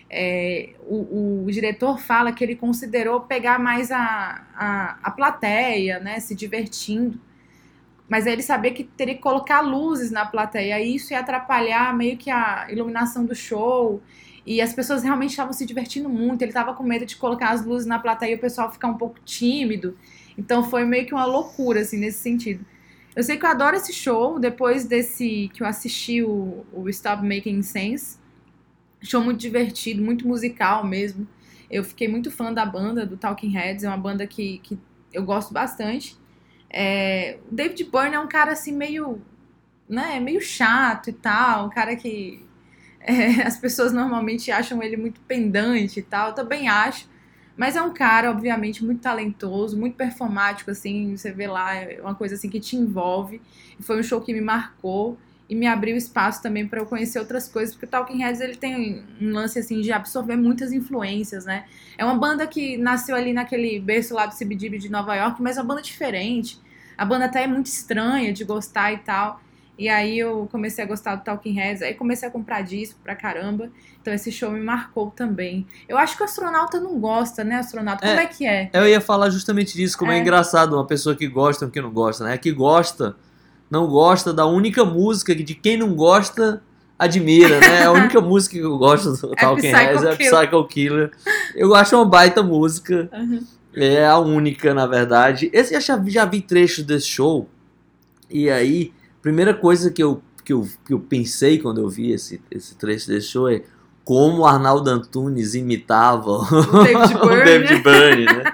Speaker 2: É, o, o diretor fala que ele considerou pegar mais a, a, a plateia, né, se divertindo. Mas aí ele sabia que teria que colocar luzes na plateia, e isso ia atrapalhar meio que a iluminação do show. E as pessoas realmente estavam se divertindo muito. Ele estava com medo de colocar as luzes na plateia e o pessoal ficar um pouco tímido. Então foi meio que uma loucura, assim, nesse sentido. Eu sei que eu adoro esse show. Depois desse que eu assisti o, o Stop Making Sense, show muito divertido, muito musical mesmo. Eu fiquei muito fã da banda, do Talking Heads. É uma banda que, que eu gosto bastante. É, o David Byrne é um cara assim meio, né, meio chato e tal, um cara que é, as pessoas normalmente acham ele muito pendante e tal, eu também acho. Mas é um cara, obviamente, muito talentoso, muito performático, assim, você vê lá, é uma coisa assim que te envolve. Foi um show que me marcou e me abriu espaço também para eu conhecer outras coisas, porque o Talking Heads ele tem um lance assim de absorver muitas influências, né? É uma banda que nasceu ali naquele berço lá do CBGB de Nova York, mas é uma banda diferente. A banda até é muito estranha de gostar e tal. E aí eu comecei a gostar do Talking Heads, aí comecei a comprar disco pra caramba. Então esse show me marcou também. Eu acho que o astronauta não gosta, né, astronauta? Como
Speaker 3: É.
Speaker 2: é, que é?
Speaker 3: Eu ia falar justamente disso, como é,
Speaker 2: É.
Speaker 3: engraçado uma pessoa que gosta e que não gosta, né? Que gosta, não gosta da única música que de quem não gosta admira, né? A única música que eu gosto do Talking
Speaker 2: Psycho
Speaker 3: Heads é. Psycho Killer. Eu acho uma baita música.
Speaker 2: Uhum.
Speaker 3: É a única, na verdade. Esse eu já, já vi trechos desse show. E aí, primeira coisa que eu, que eu, que eu pensei quando eu vi esse, esse trecho desse show é como o Arnaldo Antunes imitava o
Speaker 2: David
Speaker 3: o
Speaker 2: Byrne.
Speaker 3: David Byrne, né?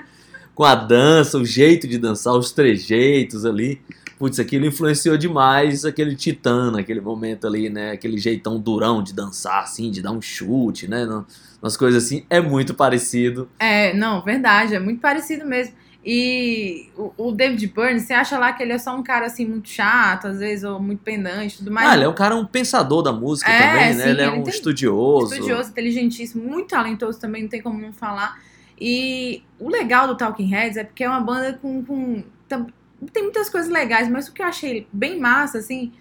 Speaker 3: Com a dança, o jeito de dançar, os trejeitos ali. Putz, aquilo influenciou demais aquele titã naquele momento ali, né? Aquele jeitão durão de dançar, assim, de dar um chute, né? Umas coisas assim. É muito parecido.
Speaker 2: É, não, verdade, é muito parecido mesmo. E o, o David Byrne, você acha lá que ele é só um cara assim muito chato, às vezes, ou muito pendante e tudo mais?
Speaker 3: ah, ele é um cara, um pensador da música
Speaker 2: É,
Speaker 3: também, né?
Speaker 2: sim,
Speaker 3: ele é
Speaker 2: ele
Speaker 3: um estudioso.
Speaker 2: estudioso, inteligentíssimo, muito talentoso também, não tem como não falar. E o legal do Talking Heads é porque é uma banda com. com tem muitas coisas legais, mas o que eu achei bem massa, assim,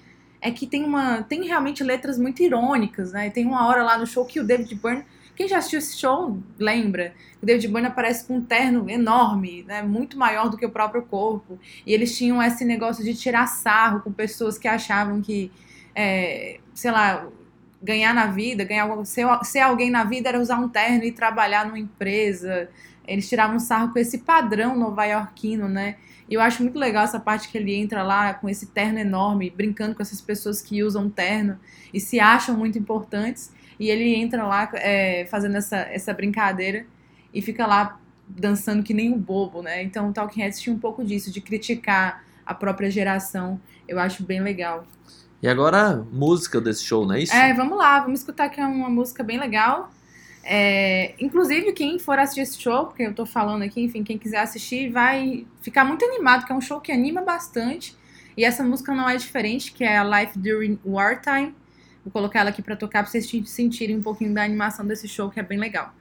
Speaker 2: é que tem uma. Tem realmente letras muito irônicas, né? Tem uma hora lá no show que o David Byrne. Quem já assistiu esse show lembra. O David Byrne aparece com um terno enorme, né? Muito maior do que o próprio corpo. E eles tinham esse negócio de tirar sarro com pessoas que achavam que, é, sei lá, ganhar na vida, ganhar ser, ser alguém na vida era usar um terno e trabalhar numa empresa. Eles tiravam sarro com esse padrão nova-iorquino, né? E eu acho muito legal essa parte que ele entra lá com esse terno enorme, brincando com essas pessoas que usam terno e se acham muito importantes. E ele entra lá é, fazendo essa, essa brincadeira e fica lá dançando que nem um bobo, né? Então o Talking Heads tinha um pouco disso, de criticar a própria geração. Eu acho bem legal.
Speaker 3: E agora, música desse show, não é isso?
Speaker 2: É, vamos lá, vamos escutar que é uma música bem legal. É, inclusive, quem for assistir esse show, porque eu tô falando aqui, enfim, quem quiser assistir vai ficar muito animado, que é um show que anima bastante. E essa música não é diferente, que é a Life During Wartime. Vou colocar ela aqui pra tocar pra vocês sentirem um pouquinho da animação desse show, que é bem legal.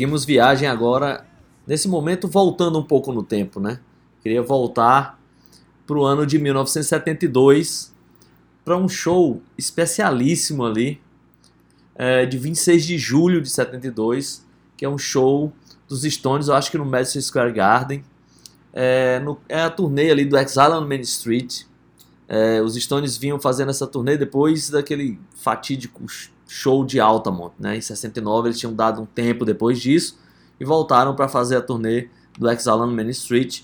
Speaker 3: Seguimos viagem agora, nesse momento voltando um pouco no tempo, né? Queria voltar para o ano de 1972 para um show especialíssimo ali, é, de 26 de julho de 72, que é um show dos Stones, eu acho que no Madison Square Garden. É, no- é a turnê ali do Exile on Main Street. É, os Stones vinham fazendo essa turnê depois daquele fatídico show de Altamont, né? Em 69 eles tinham dado um tempo depois disso e voltaram para fazer a turnê do Exile on Main Street.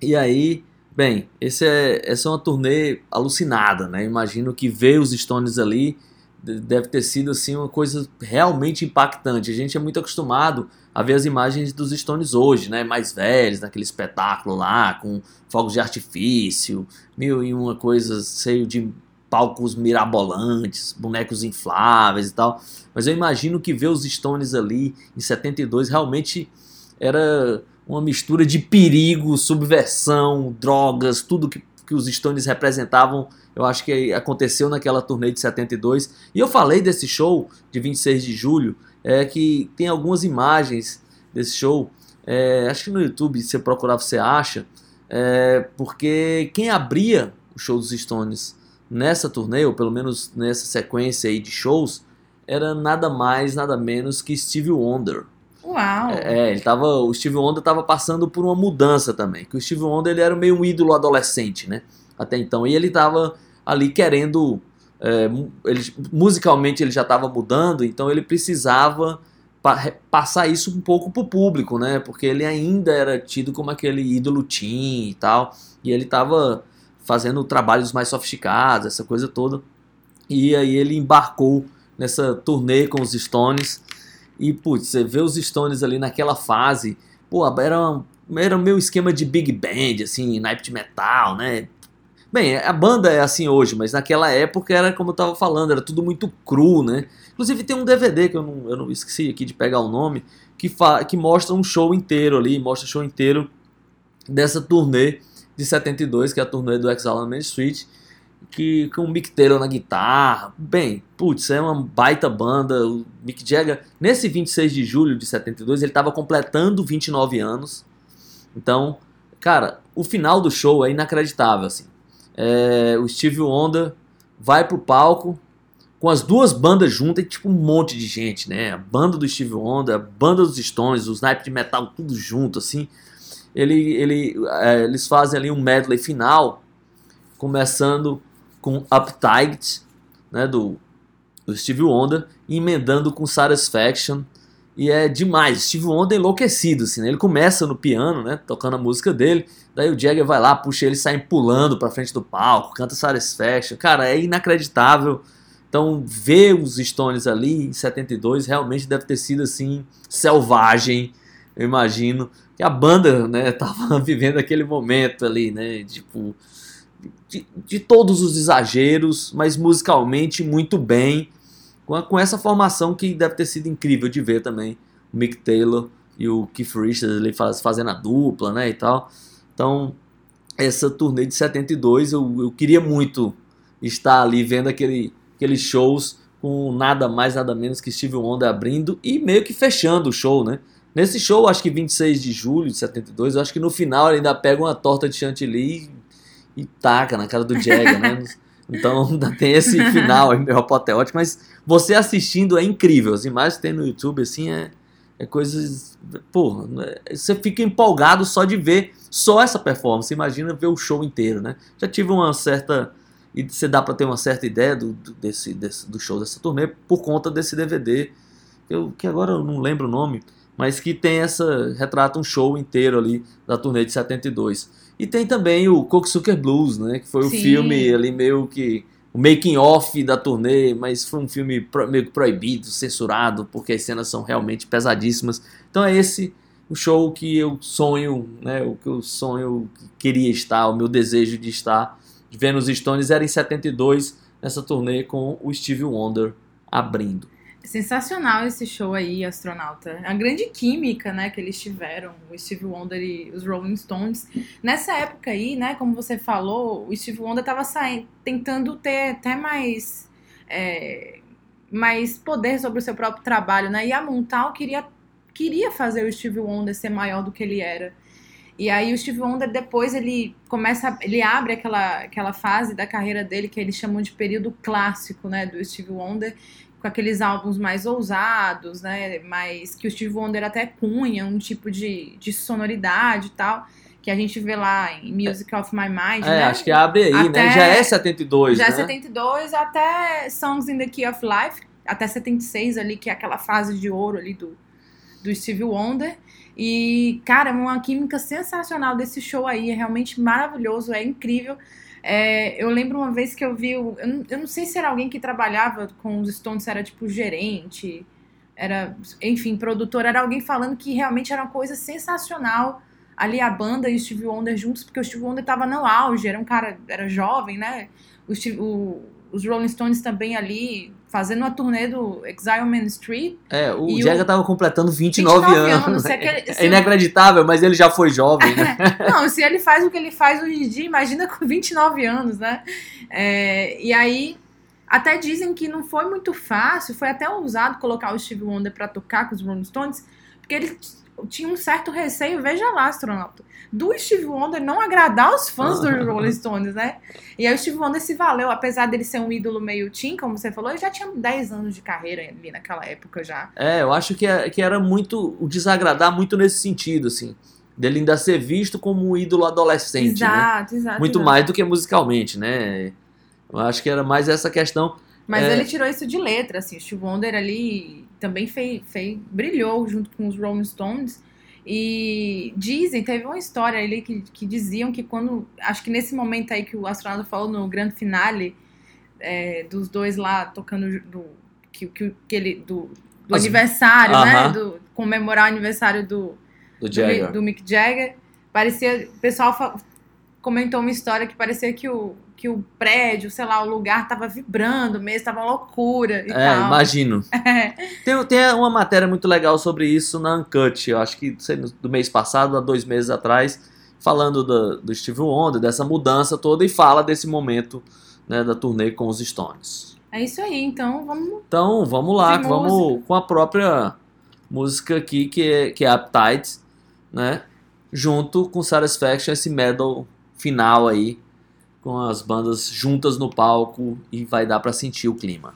Speaker 3: E aí, bem, esse é, essa é uma turnê alucinada, né? Imagino que ver os Stones ali de- deve ter sido assim uma coisa realmente impactante. A gente é muito acostumado a ver as imagens dos Stones hoje, né? Mais velhos, naquele espetáculo lá, com fogos de artifício, mil e uma coisas cheio de palcos mirabolantes, bonecos infláveis e tal. Mas eu imagino que ver os Stones ali em 72 realmente era uma mistura de perigo, subversão, drogas, tudo que, que os Stones representavam, eu acho que aconteceu naquela turnê de 72. E eu falei desse show de 26 de julho, é que tem algumas imagens desse show, é, acho que no YouTube, se você procurar, você acha, é, porque quem abria o show dos Stones nessa turnê, ou pelo menos nessa sequência aí de shows, era nada mais, nada menos que Stevie Wonder.
Speaker 2: Uau!
Speaker 3: É, ele tava, o Steve Wonder estava passando por uma mudança também. Que o Steve Wonder ele era meio um ídolo adolescente, né? Até então. E ele estava ali querendo. é, ele, musicalmente ele já estava mudando, então ele precisava pa- passar isso um pouco pro público, né? Porque ele ainda era tido como aquele ídolo teen e tal. E ele estava fazendo trabalhos mais sofisticados, essa coisa toda. E aí ele embarcou nessa turnê com os Stones. E, putz, você vê os Stones ali naquela fase, pô, era, era o meu esquema de big band, assim, naipe de metal, né? Bem, a banda é assim hoje, mas naquela época era como eu tava falando, era tudo muito cru, né? Inclusive tem um DVD que eu não, eu não esqueci aqui de pegar o nome, que, que mostra um show inteiro ali, mostra o show inteiro dessa turnê de 72, que é a turnê do Exile on Main Street, que com o Mick Taylor na guitarra. Bem, putz, é uma baita banda. O Mick Jagger, nesse 26 de julho de 72, ele estava completando 29 anos. Então, cara, o final do show é inacreditável, assim. É, o Steve Wonder vai pro palco com as duas bandas juntas e tipo um monte de gente, né? A banda do Steve Wonder, a banda dos Stones, os naipes de metal, tudo junto, assim. Ele, ele, é, eles fazem ali um medley final, começando com Uptight, né, do, do Steve Wonder, e emendando com Satisfaction. E é demais, Steve Wonder enlouquecido, assim, né? Ele começa no piano, né, tocando a música dele, daí o Jagger vai lá, puxa ele, sai pulando pra frente do palco, canta Satisfaction. Cara, é inacreditável. Então, ver os Stones ali em 72 realmente deve ter sido, assim, selvagem, eu imagino. Que a banda, né, tava vivendo aquele momento ali, né, tipo de, de todos os exageros, mas musicalmente muito bem, com, com essa formação que deve ter sido incrível de ver também. O Mick Taylor e o Keith Richards ali faz, fazendo a dupla, né, e tal. Então, essa turnê de 72, eu, eu queria muito estar ali vendo aquele, aqueles shows com nada mais, nada menos que Steve Wonder abrindo e meio que fechando o show, né? Nesse show, acho que 26 de julho de 72, eu acho que no final ele ainda pega uma torta de chantilly e taca na cara do Jagger, né? Então ainda tem esse final aí meio apoteótico, mas você assistindo é incrível. As imagens que tem no YouTube, assim, é, é coisas. Porra, é- você fica empolgado só de ver só essa performance. Imagina ver o show inteiro, né? Já tive uma certa. E você dá pra ter uma certa ideia do, do- desse, desse- do show dessa turnê por conta desse DVD, eu, que agora eu não lembro o nome, mas que tem essa. retrata um show inteiro ali da turnê de 72. E tem também o Cocksucker Blues, né? Que foi o
Speaker 2: Sim.
Speaker 3: filme ali meio que. O making off da turnê, mas foi um filme pro- meio que proibido, censurado, porque as cenas são realmente pesadíssimas. Então é esse o show que eu sonho, né? O que eu sonho, que queria estar, o meu desejo de estar vendo os Stones era em 72, nessa turnê com o Steve Wonder abrindo.
Speaker 2: Sensacional esse show aí, astronauta. A grande química, né, que eles tiveram, o Steve Wonder e os Rolling Stones. Nessa época aí, né, como você falou, o Steve Wonder tava saindo, tentando ter até mais, é, mais poder sobre o seu próprio trabalho, né? E a Montal queria, queria fazer o Steve Wonder ser maior do que ele era. E aí o Steve Wonder depois ele começa, ele abre aquela, aquela fase da carreira dele que eles chamam de período clássico, né, do Steve Wonder, com aqueles álbuns mais ousados, né? Mais que o Steve Wonder até cunha um tipo de, de sonoridade e tal. Que a gente vê lá em Music of My Mind.
Speaker 3: É,
Speaker 2: né?
Speaker 3: acho que abre aí,
Speaker 2: Até-
Speaker 3: né? Já é 72,
Speaker 2: Já é
Speaker 3: né?
Speaker 2: 72 até Songs in the Key of Life, até 76 ali, que é aquela fase de ouro ali do, do Steve Wonder. E, cara, é uma química sensacional desse show aí, é realmente maravilhoso, é incrível. É, eu lembro uma vez que eu vi, eu não, eu não sei se era alguém que trabalhava com os Stones, era tipo gerente, era, enfim, produtor, era alguém falando que realmente era uma coisa sensacional ali a banda e o Steve Wonder juntos, porque o Steve Wonder tava no auge, era um cara, era jovem, né? O Steve- o- os Rolling Stones também ali fazendo uma turnê do Exile Man Street.
Speaker 3: É, o Jagger
Speaker 2: o-
Speaker 3: tava completando 29,
Speaker 2: 29
Speaker 3: anos.
Speaker 2: anos, se aquele- se
Speaker 3: é inacreditável, mas ele já foi jovem, né?
Speaker 2: Não, se ele faz o que ele faz hoje em dia, imagina com 29 anos, né? É, e aí, até dizem que não foi muito fácil, foi até ousado colocar o Steve Wonder pra tocar com os Rolling Stones, porque ele tinha um certo receio, veja lá, astronauta, do Steve Wonder não agradar os fãs dos Rolling Stones, né? E aí o Steve Wonder se valeu, apesar dele ser um ídolo meio teen, como você falou, ele já tinha 10 anos de carreira ali naquela época já.
Speaker 3: É, eu acho que, é- que era muito o desagradar muito nesse sentido, assim. Dele ainda ser visto como um ídolo adolescente, né?
Speaker 2: exato, exato.
Speaker 3: Muito
Speaker 2: exato.
Speaker 3: mais do que musicalmente, né? Eu acho que era mais essa questão.
Speaker 2: Mas
Speaker 3: É.
Speaker 2: ele tirou isso de letra, assim. O Steve Wonder ali também fez, fez, brilhou junto com os Rolling Stones. E dizem, teve uma história ali que, que diziam que quando. Acho que nesse momento aí que o astronauta falou no grande finale é, dos dois lá tocando do, que, que, que ele, do, do
Speaker 3: As-
Speaker 2: aniversário, né?
Speaker 3: Aham.
Speaker 2: Do, comemorar o aniversário do,
Speaker 3: Do
Speaker 2: do, do Mick Jagger. Parecia. O pessoal comentou uma história que parecia que o, que o prédio, sei lá, o lugar tava vibrando mesmo, tava uma loucura e
Speaker 3: É,
Speaker 2: tal.
Speaker 3: imagino. Tem, tem uma matéria muito legal sobre isso na Uncut, eu acho que sei, do mês passado, há dois meses atrás, falando do, do Steve Wonder, dessa mudança toda, e fala desse momento né, da turnê com os Stones.
Speaker 2: É isso aí, então vamos.
Speaker 3: Então, vamos lá, vamos
Speaker 2: música.
Speaker 3: com a própria música aqui, que é, que é Appetite, né? Junto com Satisfaction, esse medal final aí, com as bandas juntas no palco, e vai dar pra sentir o clima.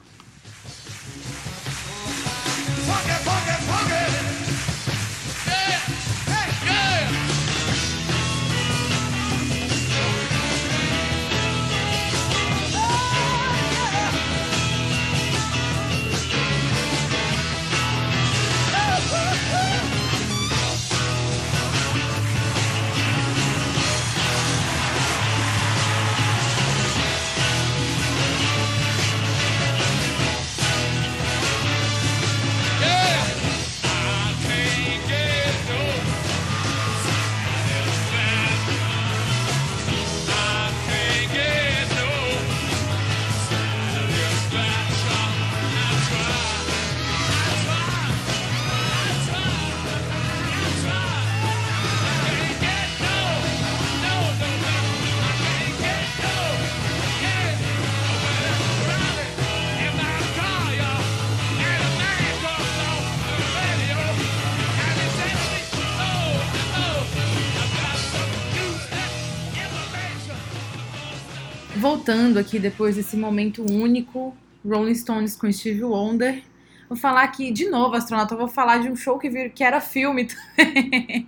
Speaker 2: Voltando aqui depois desse momento único, Rolling Stones com Steve Wonder. Vou falar aqui, de novo, astronauta, eu vou falar de um show que, que era filme também.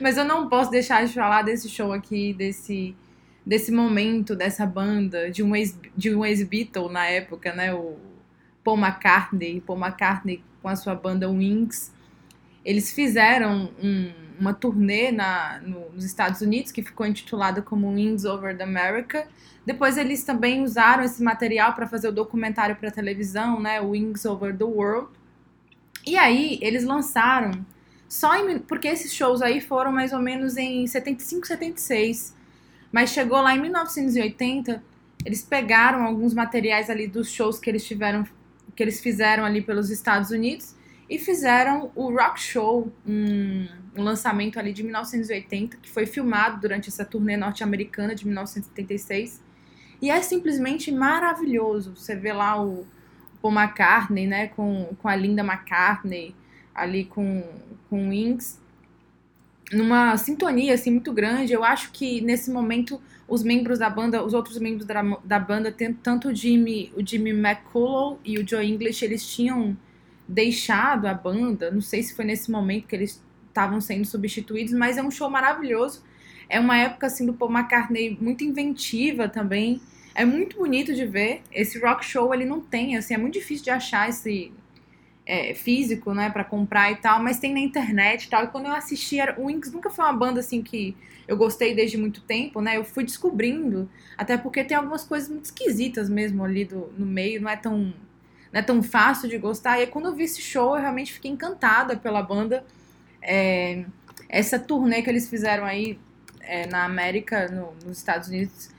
Speaker 2: Mas eu não posso deixar de falar desse show aqui, desse, desse momento, dessa banda, de um ex- de um ex-Beatle na época, né? O Paul McCartney, Paul McCartney com a sua banda Wings. Eles fizeram um- uma turnê na, no- nos Estados Unidos que ficou intitulada como Wings Over the America. Depois eles também usaram esse material para fazer o documentário para televisão, né, Wings Over the World. E aí eles lançaram só em, porque esses shows aí foram mais ou menos em 75, 76. Mas chegou lá em 1980, eles pegaram alguns materiais ali dos shows que eles tiveram que eles fizeram ali pelos Estados Unidos e fizeram o Rock Show, um, um lançamento ali de 1980, que foi filmado durante essa turnê norte-americana de 1976. E é simplesmente maravilhoso. Você vê lá o Paul McCartney, né, com, com a Linda McCartney, ali com, com Wings, numa sintonia assim muito grande. Eu acho que nesse momento os membros da banda, os outros membros da, da banda, tanto o Jimmy, o Jimmy McCullough e o Joe English, eles tinham deixado a banda. Não sei se foi nesse momento que eles estavam sendo substituídos, mas é um show maravilhoso. É uma época assim do Paul McCartney muito inventiva também. É muito bonito de ver. Esse rock show ele não tem, assim, é muito difícil de achar esse é, físico, né, para comprar e tal, mas tem na internet e tal. E quando eu assisti, era, o Wings nunca foi uma banda assim que eu gostei desde muito tempo, né? Eu fui descobrindo, até porque tem algumas coisas muito esquisitas mesmo ali do, no meio, não é tão não é tão fácil de gostar. E aí, quando eu vi esse show, eu realmente fiquei encantada pela banda. É, essa turnê que eles fizeram aí é, na América, no- nos Estados Unidos,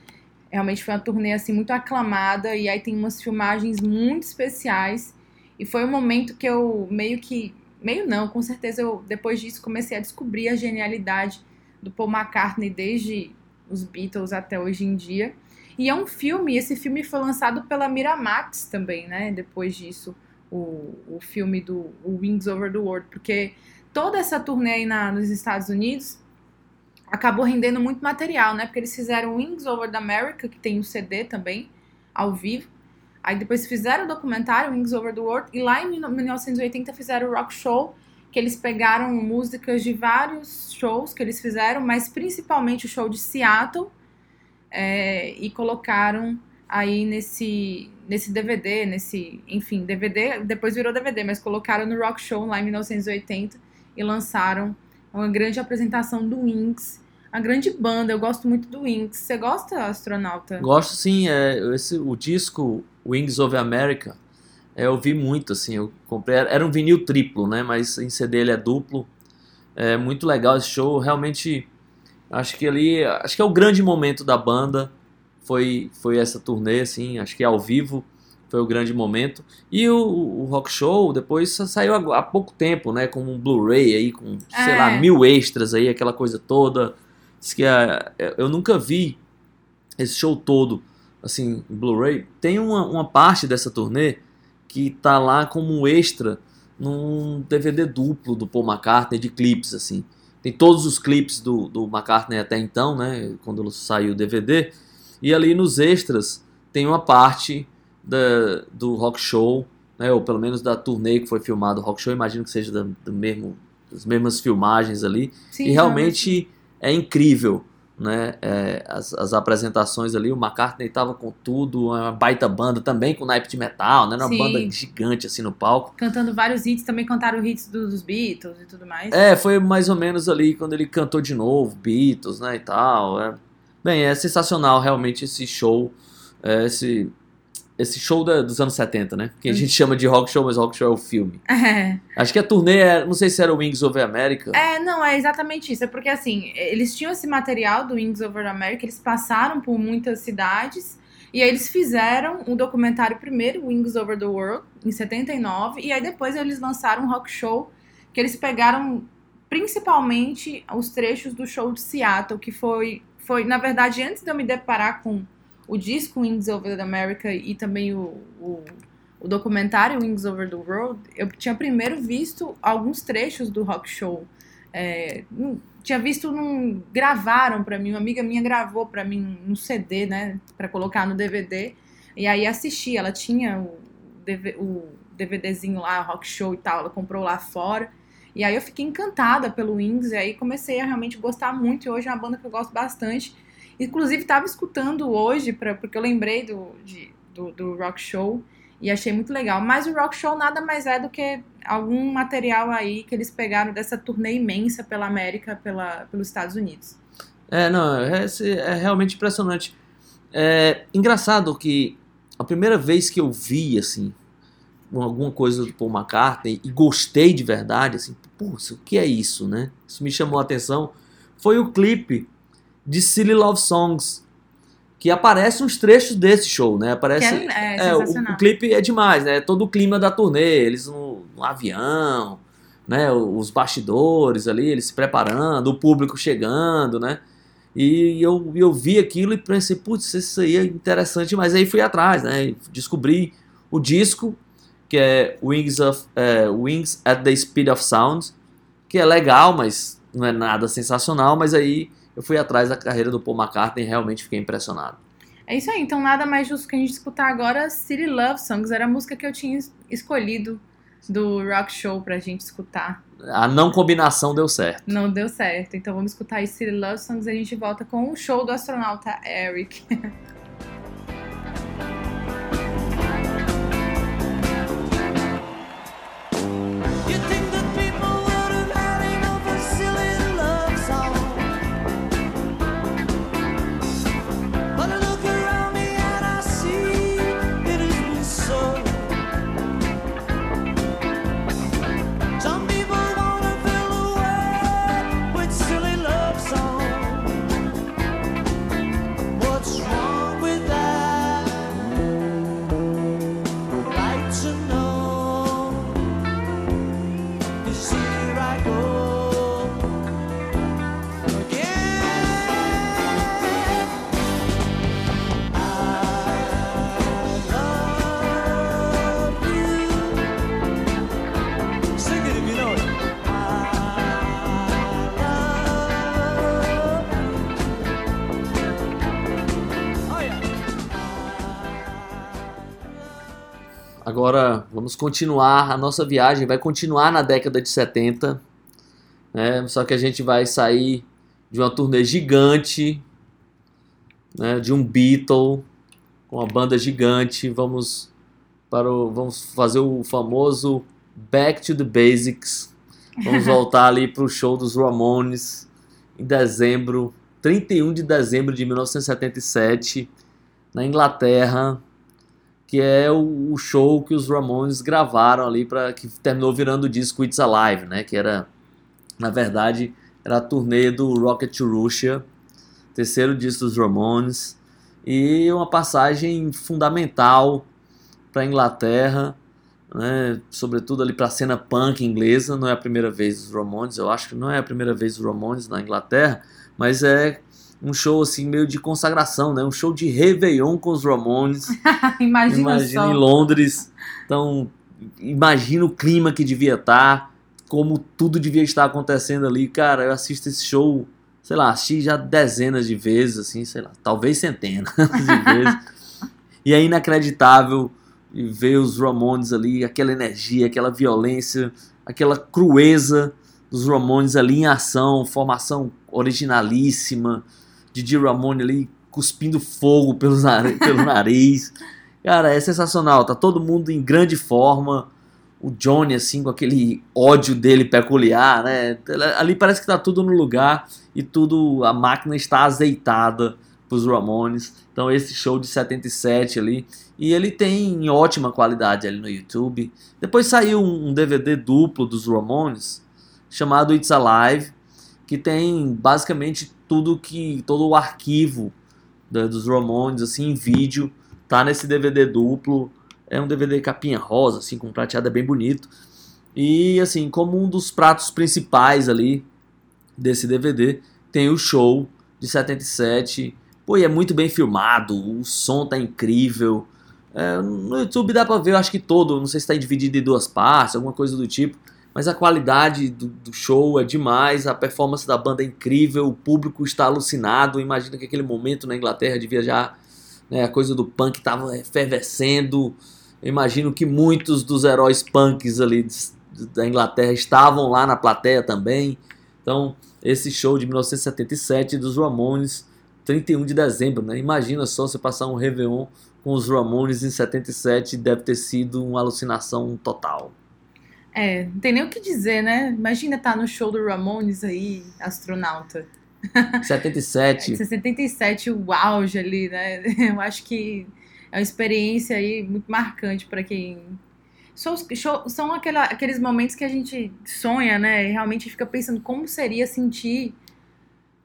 Speaker 2: realmente foi uma turnê assim muito aclamada. E aí tem umas filmagens muito especiais. E foi um momento que eu meio que. Meio não, com certeza eu, depois disso, comecei a descobrir a genialidade do Paul McCartney desde os Beatles até hoje em dia. E é um filme, esse filme foi lançado pela Miramax também, né? Depois disso, o, o filme do o Wings Over the World, porque toda essa turnê aí na, nos Estados Unidos acabou rendendo muito material, né? Porque eles fizeram Wings Over the America, que tem um CD também, ao vivo. Aí depois fizeram o documentário Wings Over the World, e lá em 1980 fizeram o Rock Show, que eles pegaram músicas de vários shows que eles fizeram, mas principalmente o show de Seattle, é, e colocaram aí nesse, nesse DVD, nesse, enfim, DVD, depois virou DVD, mas colocaram no Rock Show lá em 1980 e lançaram uma grande apresentação do Wings, uma grande banda, eu gosto muito do Wings. Você gosta, astronauta?
Speaker 3: Gosto sim, é, esse, o disco Wings of America, é, eu vi muito, assim, eu comprei, era um vinil triplo, né, mas em CD ele é duplo, é muito legal esse show, realmente, acho que ali, acho que é o grande momento da banda, foi, foi essa turnê, assim, acho que ao vivo foi o grande momento, e o, o Rock Show depois saiu há, pouco tempo, né, com um Blu-ray aí, com, sei
Speaker 2: É.
Speaker 3: lá, mil extras aí, aquela coisa toda, Diz que é, eu nunca vi esse show todo, assim, Blu-ray. Tem uma, uma parte dessa turnê que tá lá como extra num DVD duplo do Paul McCartney de clipes, assim. Tem todos os clipes do, do McCartney até então, né, quando saiu o DVD. E ali nos extras tem uma parte da, do rock show, né, ou pelo menos da turnê que foi filmado o rock show. Imagino que seja da, do mesmo, das mesmas filmagens ali.
Speaker 2: Sim,
Speaker 3: E realmente é incrível, né? É, as, as apresentações ali, o McCartney tava com tudo, uma baita banda também com naipe de metal, né? Era uma
Speaker 2: Sim.
Speaker 3: banda gigante assim no palco.
Speaker 2: cantando vários hits, também cantaram hits do- dos Beatles e tudo mais.
Speaker 3: É, foi mais ou menos ali quando ele cantou de novo, Beatles, né, e tal. é. Bem, é sensacional realmente esse show, é, esse, esse show da- dos anos 70, né? Que a gente chama de rock show, mas rock show é o filme.
Speaker 2: É.
Speaker 3: Acho que a turnê, é, não sei se era o Wings Over America.
Speaker 2: É, não, é exatamente isso. É porque, assim, eles tinham esse material do Wings Over America, eles passaram por muitas cidades, e aí eles fizeram um documentário primeiro, Wings Over the World, em 79, e aí depois eles lançaram um rock show, que eles pegaram principalmente os trechos do show de Seattle, que foi, foi na verdade, antes de eu me deparar com o disco Wings Over the America e também o, o, o documentário Wings Over the World, eu tinha primeiro visto alguns trechos do rock show. É, tinha visto num. gravaram pra mim, uma amiga minha gravou pra mim no CD, né? Pra colocar no DVD. E aí assisti, ela tinha o, DV o DVDzinho lá, rock show e tal, ela comprou lá fora. E aí eu fiquei encantada pelo Wings, e aí comecei a realmente gostar muito. E hoje é uma banda que eu gosto bastante. Inclusive, estava escutando hoje, pra, porque eu lembrei do, de- do, do rock show e achei muito legal. Mas o rock show nada mais é do que algum material aí que eles pegaram dessa turnê imensa pela América, pela, pelos Estados Unidos.
Speaker 3: É, não, é, é realmente impressionante. É engraçado que a primeira vez que eu vi, assim, alguma coisa do Paul McCartney e gostei de verdade, assim, putz, o que é isso, né? Isso me chamou a atenção. Foi o clipe de Silly Love Songs, que aparece uns trechos desse show, né? Aparece.
Speaker 2: Que é- é
Speaker 3: o- o, clipe é demais, né? Todo o clima da turnê, eles no, no avião, né? Os bastidores ali, eles se preparando, o público chegando, né? E eu, eu vi aquilo e pensei, putz, isso aí é interessante, mas aí fui atrás, né? Descobri o disco, que é Wings, of, é, Wings at the Speed of Sound, que é legal, mas não é nada sensacional, mas aí eu fui atrás da carreira do Paul McCartney e realmente fiquei impressionado.
Speaker 2: É isso aí, então nada mais justo que a gente escutar agora City Love Songs. Era a música que eu tinha es- escolhido do rock show pra gente escutar.
Speaker 3: A não combinação deu certo.
Speaker 2: Não deu certo. Então vamos escutar aí City Love Songs e a gente volta com o show do astronauta Eric.
Speaker 3: Agora vamos continuar, a nossa viagem vai continuar na década de 70, né? Só que a gente vai sair de uma turnê gigante, né? De um Beatle com uma banda gigante, vamos para o, vamos fazer o famoso Back to the Basics. Vamos voltar ali para o show dos Ramones em dezembro, 31 de dezembro de 1977, na Inglaterra que é o, o show que os Ramones gravaram ali para que terminou virando o disco It's Alive, né? Que era, na verdade, era a turnê do Rocket to Russia, terceiro disco dos Ramones e uma passagem fundamental para a Inglaterra, né? Sobretudo ali para a cena punk inglesa. Não é a primeira vez dos Ramones, eu acho que não é a primeira vez dos Ramones na Inglaterra, mas é um show assim meio de consagração, né? Um show de Réveillon com os Ramones.
Speaker 2: Imagina,
Speaker 3: Imagina
Speaker 2: só.
Speaker 3: em Londres. Então, imagina o clima que devia estar, como tudo devia estar acontecendo ali. Cara, eu assisto esse show, sei lá, assisti já dezenas de vezes, assim, sei lá, talvez centenas de vezes. E é inacreditável ver os Ramones ali, aquela energia, aquela violência, aquela crueza dos Ramones ali em ação, formação originalíssima, Didi Ramone ali cuspindo fogo pelos pelo nariz. Cara, é sensacional, tá todo mundo em grande forma. O Johnny, assim, com aquele ódio dele peculiar, né? Ali parece que tá tudo no lugar e tudo, a máquina está azeitada pros Ramones. Então, esse show de 77 ali. E ele tem em ótima qualidade ali no YouTube. Depois saiu um DVD duplo dos Ramones, chamado It's Alive, que tem basicamente tudo que. todo o arquivo da- dos Ramones, assim, em vídeo. Tá nesse DVD duplo. É um DVD capinha rosa, assim, com prateado é bem bonito. E, assim, como um dos pratos principais ali desse DVD, tem o show de 77. Pô, e é muito bem filmado, o som tá incrível. É, no YouTube dá pra ver, eu acho que todo, não sei se tá dividido em duas partes, alguma coisa do tipo. Mas a qualidade do, do show é demais, a performance da banda é incrível, o público está alucinado. Imagina que aquele momento na Inglaterra de viajar, né, a coisa do punk estava efervescendo. Imagino que muitos dos heróis punks ali de- da Inglaterra estavam lá na plateia também. Então, esse show de 1977 dos Ramones, 31 de dezembro, né? Imagina só você passar um Réveillon com os Ramones em 77, deve ter sido uma alucinação total.
Speaker 2: É, não tem nem o que dizer, né? Imagina estar no show do Ramones aí, astronauta.
Speaker 3: 77,
Speaker 2: 77, o auge ali, né? Eu acho que é uma experiência aí muito marcante para quem. Shows- show- são aquela- aqueles momentos que a gente sonha, né? E realmente fica pensando como seria sentir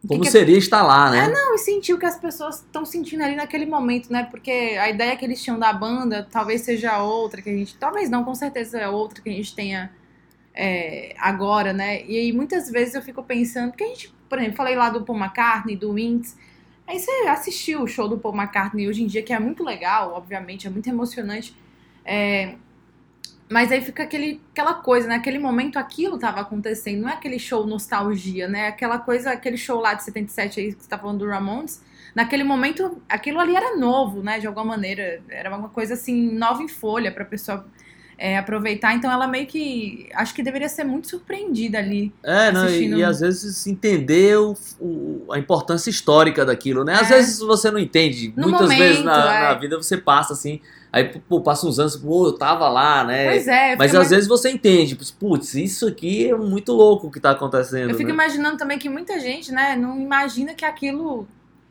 Speaker 3: como
Speaker 2: que-
Speaker 3: seria estar lá, né?
Speaker 2: Não, e sentir o que as pessoas estão sentindo ali naquele momento, né? Porque a ideia que eles tinham da banda talvez seja outra que a gente. Talvez não, com certeza é outra que a gente tenha é, agora, né? E aí muitas vezes eu fico pensando, porque a gente, por exemplo, falei lá do Paul McCartney, do Wings. Aí você assistiu o show do Paul McCartney hoje em dia, que é muito legal, obviamente, é muito emocionante. É, mas aí fica aquele, aquela coisa, né? Aquele momento aquilo tava acontecendo, não é aquele show nostalgia, né? Aquela coisa, aquele show lá de 77 aí que você tá falando do Ramones. Naquele momento, aquilo ali era novo, né? De alguma maneira. Era uma coisa assim, nova em folha pra pessoa é, aproveitar. Então ela meio que. Acho que deveria ser muito surpreendida ali.
Speaker 3: É, não, e, e às vezes entender o- o- a importância histórica daquilo, né? Às
Speaker 2: É.
Speaker 3: vezes você não entende.
Speaker 2: No
Speaker 3: Muitas vezes
Speaker 2: momento,
Speaker 3: na,
Speaker 2: é.
Speaker 3: na vida você passa assim, aí pô, passa uns anos, pô, eu tava lá, né?
Speaker 2: Pois é,
Speaker 3: Mas às vezes você entende, putz, isso aqui é muito louco o que tá acontecendo.
Speaker 2: Eu fico
Speaker 3: né?
Speaker 2: imaginando também que muita gente, né, não imagina que aquilo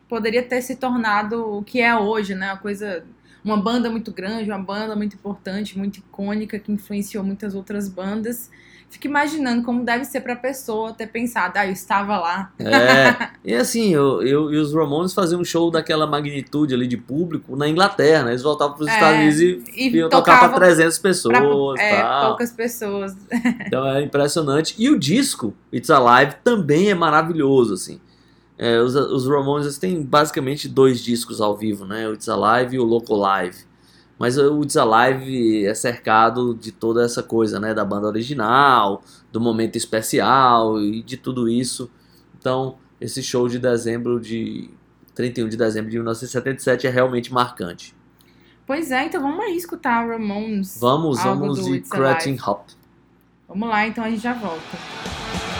Speaker 2: poderia ter se tornado o que é hoje, né? Uma coisa. Uma banda muito grande, uma banda muito importante, muito icônica, que influenciou muitas outras bandas. Fico imaginando como deve ser pra pessoa ter pensado, ah, eu estava lá.
Speaker 3: É, e assim, eu, eu e os Ramones faziam um show daquela magnitude ali de público na Inglaterra, né? Eles voltavam para os
Speaker 2: É,
Speaker 3: Estados Unidos e,
Speaker 2: e
Speaker 3: iam tocar para
Speaker 2: tocavam
Speaker 3: 300
Speaker 2: Pra
Speaker 3: pessoas
Speaker 2: é,
Speaker 3: tal.
Speaker 2: poucas pessoas.
Speaker 3: Então é impressionante. E o disco, It's Alive, também é maravilhoso, assim. É, os, os Ramones eles têm basicamente dois discos ao vivo, né? O It's Alive e o Loco Live. Mas o It's Alive é cercado de toda essa coisa, né? Da banda original, do momento especial e de tudo isso. Então, esse show de dezembro de... 31 de dezembro de 1977 é realmente marcante.
Speaker 2: Pois é, então vamos aí escutar Ramones.
Speaker 3: Vamos, vamos Cutting
Speaker 2: Alive.
Speaker 3: Hop.
Speaker 2: Vamos lá, então a gente já volta.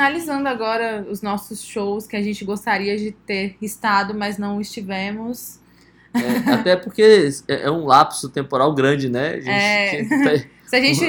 Speaker 2: Finalizando agora os nossos shows que a gente gostaria de ter estado, mas não estivemos.
Speaker 3: É, até porque é é um lapso temporal grande, né? A gente
Speaker 2: É. Se a gente, se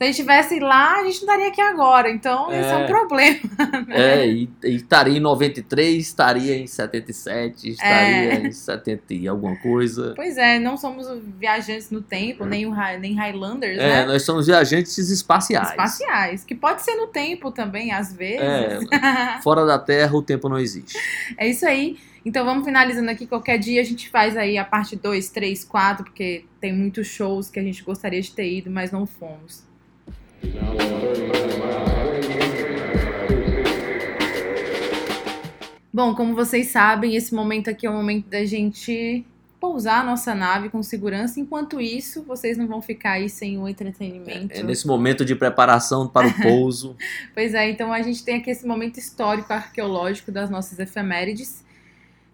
Speaker 2: a gente tivesse lá, a gente não estaria aqui agora. Então, esse é um
Speaker 3: É.
Speaker 2: problema.
Speaker 3: É, e, e estaria em 93, estaria em 77, estaria
Speaker 2: É.
Speaker 3: em 70 e alguma coisa.
Speaker 2: Pois é, não somos viajantes no tempo, nem, o, nem Highlanders,
Speaker 3: É,
Speaker 2: né?
Speaker 3: nós somos viajantes espaciais.
Speaker 2: Espaciais. Que pode ser no tempo também, às vezes.
Speaker 3: É, fora da Terra o tempo não existe.
Speaker 2: É isso aí. Então vamos finalizando aqui. Qualquer dia a gente faz aí a parte 2, 3, 4, porque tem muitos shows que a gente gostaria de ter ido, mas não fomos. Bom, como vocês sabem, esse momento aqui é o momento da gente pousar a nossa nave com segurança. Enquanto isso, vocês não vão ficar aí sem o entretenimento.
Speaker 3: É nesse momento de preparação para o pouso.
Speaker 2: Pois é, então a gente tem aqui esse momento histórico arqueológico das nossas efemérides.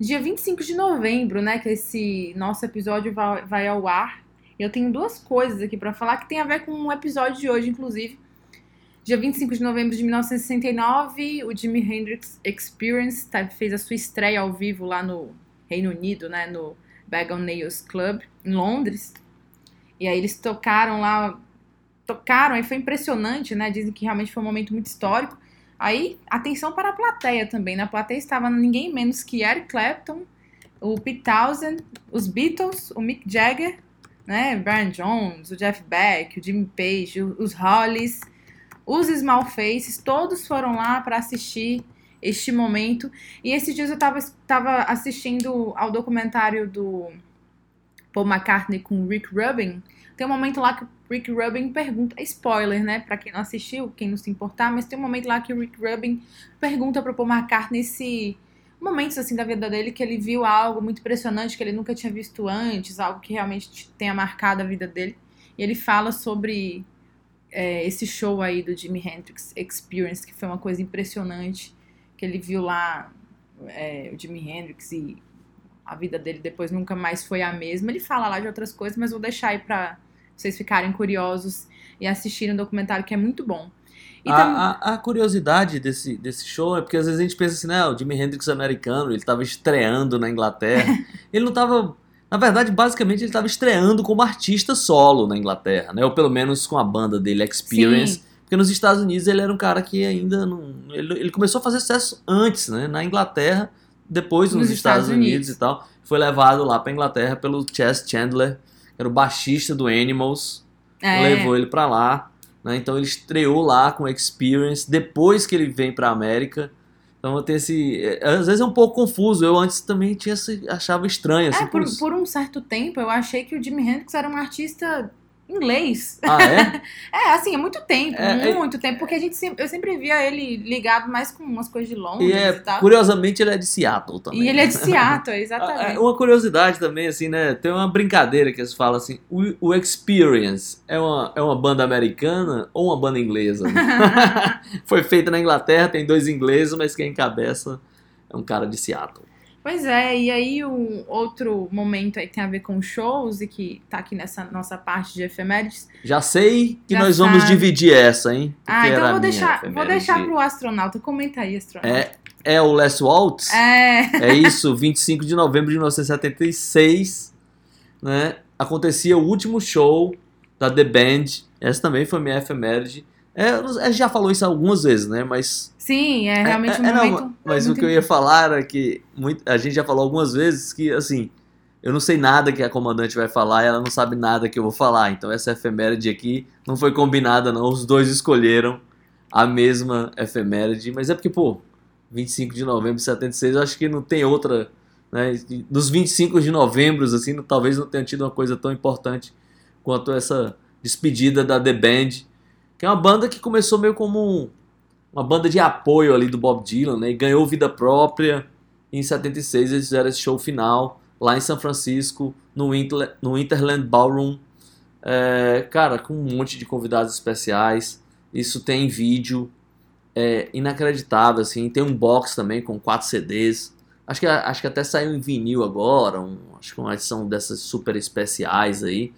Speaker 2: Dia 25 de novembro, né, que esse nosso episódio vai, ao ar. Eu tenho duas coisas aqui pra falar que tem a ver com o episódio de hoje, inclusive. Dia 25 de novembro de 1969, o Jimi Hendrix Experience tá- fez a sua estreia ao vivo lá no Reino Unido, né, no Bag on Nails Club, em Londres. E aí eles tocaram lá tocaram, aí foi impressionante, né? Dizem que realmente foi um momento muito histórico. Aí, atenção para a plateia também. Na plateia estava ninguém menos que Eric Clapton, o Pete Townsend, os Beatles, o Mick Jagger, né? Brian Jones, o Jeff Beck, o Jimmy Page, os Hollies, os Small Faces, todos foram lá para assistir este momento. E esses dias eu estava tava assistindo ao documentário do Paul McCartney com Rick Rubin. Tem um momento lá que Rick Rubin pergunta, spoiler, né, Pra quem não assistiu, quem não se importar, mas tem um momento lá que o Rick Rubin pergunta pro Paul McCartney se momentos assim da vida dele que ele viu algo muito impressionante que ele nunca tinha visto antes, algo que realmente tenha marcado a vida dele. E ele fala sobre é, esse show aí do Jimi Hendrix Experience, que foi uma coisa impressionante, que ele viu lá é, o Jimi Hendrix e a vida dele depois nunca mais foi a mesma. Ele fala lá de outras coisas, mas vou deixar aí pra vocês ficarem curiosos e assistirem o documentário, que é muito bom.
Speaker 3: A,
Speaker 2: tam-
Speaker 3: a- a curiosidade desse, desse show é porque às vezes a gente pensa assim, né, o Jimi Hendrix americano, ele tava estreando na Inglaterra. ele não tava. Na verdade, basicamente, ele tava estreando como artista solo na Inglaterra, né? Ou pelo menos com a banda dele, Experience.
Speaker 2: Sim.
Speaker 3: Porque nos Estados Unidos ele era um cara que ainda não. Ele, ele começou a fazer sucesso antes, né? Na Inglaterra, depois nos,
Speaker 2: Nos
Speaker 3: Estados,
Speaker 2: Estados
Speaker 3: Unidos.
Speaker 2: Unidos.
Speaker 3: e tal. Foi levado lá pra Inglaterra pelo Chess Chandler, era o baixista do Animals
Speaker 2: é,
Speaker 3: levou ele pra lá, né? Então ele estreou lá com Experience depois que ele vem pra América. Então tem esse, é, às vezes é um pouco confuso. Eu antes também tinha achava estranho assim.
Speaker 2: É, por, por um certo tempo eu achei que o Jimi Hendrix era um artista inglês.
Speaker 3: Ah, é?
Speaker 2: É, assim, é muito tempo,
Speaker 3: É, é-
Speaker 2: muito tempo, porque a gente sempre, eu sempre via ele ligado mais com umas coisas de Londres
Speaker 3: E
Speaker 2: e,
Speaker 3: é,
Speaker 2: tal.
Speaker 3: curiosamente ele é de Seattle também.
Speaker 2: E ele é de Seattle,
Speaker 3: Ah, é,
Speaker 2: exatamente.
Speaker 3: Uma curiosidade também, assim, né? Tem uma brincadeira que eles falam assim: o, o Experience é uma, é uma banda americana ou uma banda inglesa? Foi feita na Inglaterra, tem dois ingleses, mas quem encabeça é um cara de Seattle.
Speaker 2: Pois é, e aí um outro momento aí que tem a ver com shows e que tá aqui nessa nossa parte de efemérides.
Speaker 3: Já sei que
Speaker 2: Já
Speaker 3: nós vamos
Speaker 2: sabe.
Speaker 3: dividir essa, hein?
Speaker 2: Ah,
Speaker 3: Porque
Speaker 2: então
Speaker 3: era
Speaker 2: eu
Speaker 3: a
Speaker 2: vou deixar, vou deixar pro astronauta. Comenta aí, astronauta.
Speaker 3: É, é o Les Waltz?
Speaker 2: É.
Speaker 3: É isso, 25 de novembro de 1976, né? Acontecia o último show da The Band. Essa também foi minha efeméride. É, a gente já falou isso algumas vezes, né? Mas
Speaker 2: Sim, é realmente um
Speaker 3: é, é, não,
Speaker 2: momento.
Speaker 3: mas o que eu ia falar era que muito- a gente já falou algumas vezes que, assim, eu não sei nada que a comandante vai falar e ela não sabe nada que eu vou falar. Então essa efeméride aqui não foi combinada, não. Os dois escolheram a mesma efeméride. Mas é porque, pô, 25 de novembro de 76, eu acho que não tem outra. Né? Dos 25 de novembro, assim, não- talvez não tenha tido uma coisa tão importante quanto essa despedida da The Band, que é uma banda que começou meio como um- uma banda de apoio ali do Bob Dylan, né? E ganhou vida própria. Em 76 eles fizeram esse show final lá em São Francisco, no, Inter, no Interland Ballroom. É, cara, com um monte de convidados especiais. Isso tem vídeo. É inacreditável, assim. Tem um box também com quatro CDs. Acho que, acho que até saiu em vinil agora. Um, acho que uma edição dessas super especiais aí.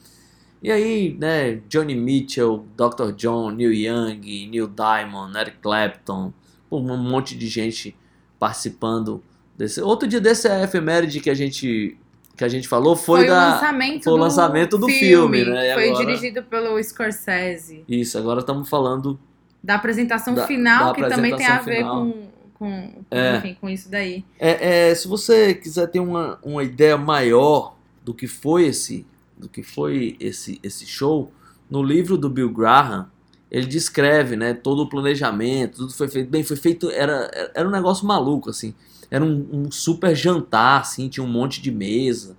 Speaker 3: E aí, né, Johnny Mitchell, Dr. John, Neil Young, Neil Diamond, Eric Clapton, um monte de gente participando desse. Outro dia desse é efeméride que a gente que a gente falou foi,
Speaker 2: Foi, o
Speaker 3: da
Speaker 2: lançamento,
Speaker 3: foi o
Speaker 2: do,
Speaker 3: lançamento do filme, né? E
Speaker 2: Foi
Speaker 3: agora-
Speaker 2: dirigido pelo Scorsese.
Speaker 3: Isso, agora estamos falando
Speaker 2: Da apresentação
Speaker 3: Da-
Speaker 2: final,
Speaker 3: da
Speaker 2: que também tem a
Speaker 3: apresentação
Speaker 2: ver
Speaker 3: final.
Speaker 2: com, com,
Speaker 3: É.
Speaker 2: enfim, com isso daí.
Speaker 3: É, é, se você quiser ter uma, uma ideia maior do que foi esse do que foi esse, esse show, no livro do Bill Graham, ele descreve, né, todo o planejamento, tudo foi feito bem, foi feito, era, era um negócio maluco, assim, era um, um super jantar, assim, tinha um monte de mesa,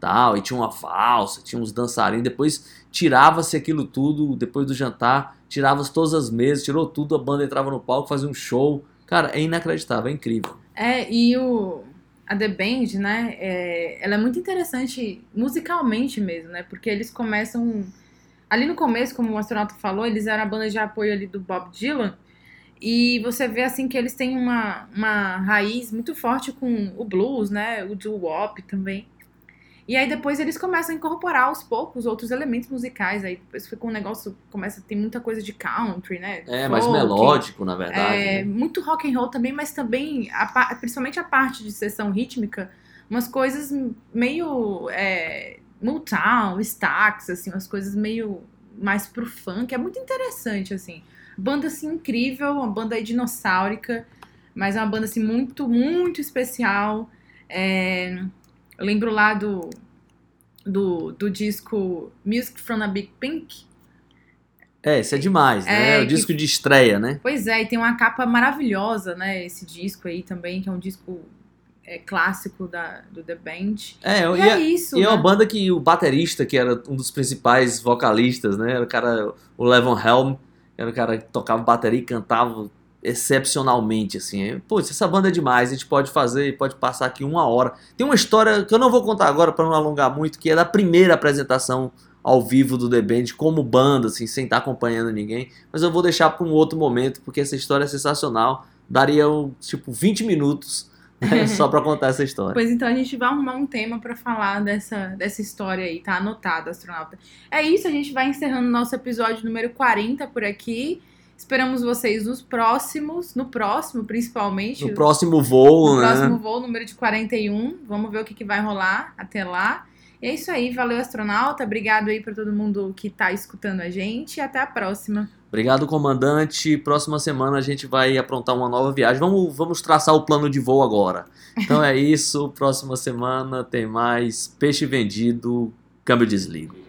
Speaker 3: tal, e tinha uma valsa, tinha uns dançarinos, depois tirava-se aquilo tudo, depois do jantar, tirava-se todas as mesas, tirou tudo, a banda entrava no palco, fazia um show, cara, é inacreditável, é incrível.
Speaker 2: É, e o, a The Band, né, é, ela é muito interessante musicalmente mesmo, né, porque eles começam... Ali no começo, como o astronauta falou, eles eram a banda de apoio ali do Bob Dylan, e você vê assim que eles têm uma, uma raiz muito forte com o blues, né, o doo-wop também. E aí depois eles começam a incorporar aos poucos outros elementos musicais, aí depois fica um negócio, começa a ter muita coisa de country, né,
Speaker 3: É, mais
Speaker 2: folk,
Speaker 3: melódico, na verdade.
Speaker 2: é,
Speaker 3: né?
Speaker 2: muito rock and roll também, mas também, a pa- principalmente a parte de sessão rítmica, umas coisas meio é, Motown, Stax, assim, umas coisas meio mais pro funk. É muito interessante, assim. Banda, assim, incrível, uma banda aí dinossáurica, mas é uma banda, assim, muito, muito especial. É, eu lembro lá do, do, do disco Music from a Big Pink,
Speaker 3: É, isso é demais, né?
Speaker 2: É,
Speaker 3: o
Speaker 2: que-
Speaker 3: disco de estreia, né?
Speaker 2: Pois é, e tem uma capa maravilhosa, né? Esse disco aí também, que é um disco é, clássico da, do The Band.
Speaker 3: É,
Speaker 2: E é
Speaker 3: é,
Speaker 2: isso,
Speaker 3: e é uma
Speaker 2: né?
Speaker 3: banda que o baterista, que era um dos principais vocalistas, né? Era o cara, o Levon Helm, era o cara que tocava bateria e cantava excepcionalmente, assim. Pô, se essa banda é demais, a gente pode fazer, pode passar aqui uma hora. Tem uma história que eu não vou contar agora para não alongar muito, que é da primeira apresentação ao vivo do The Band como banda, assim, sem estar acompanhando ninguém. Mas eu vou deixar para um outro momento, porque essa história é sensacional. Daria, tipo, 20 minutos né, só para contar essa história.
Speaker 2: Pois então a gente vai arrumar um tema pra falar dessa, dessa história aí, tá anotado, astronauta. É isso, a gente vai encerrando nosso episódio número 40 por aqui. Esperamos vocês nos próximos, no próximo principalmente.
Speaker 3: No próximo voo,
Speaker 2: no
Speaker 3: né?
Speaker 2: próximo voo, número de 41. Vamos ver o que, que vai rolar até lá. E é isso aí, valeu, astronauta. Obrigado aí pra todo mundo que tá escutando a gente. E até a próxima.
Speaker 3: Obrigado, comandante. Próxima semana a gente vai aprontar uma nova viagem. Vamos, vamos traçar o plano de voo agora. Então é isso. Próxima semana tem mais peixe vendido, câmbio desligo.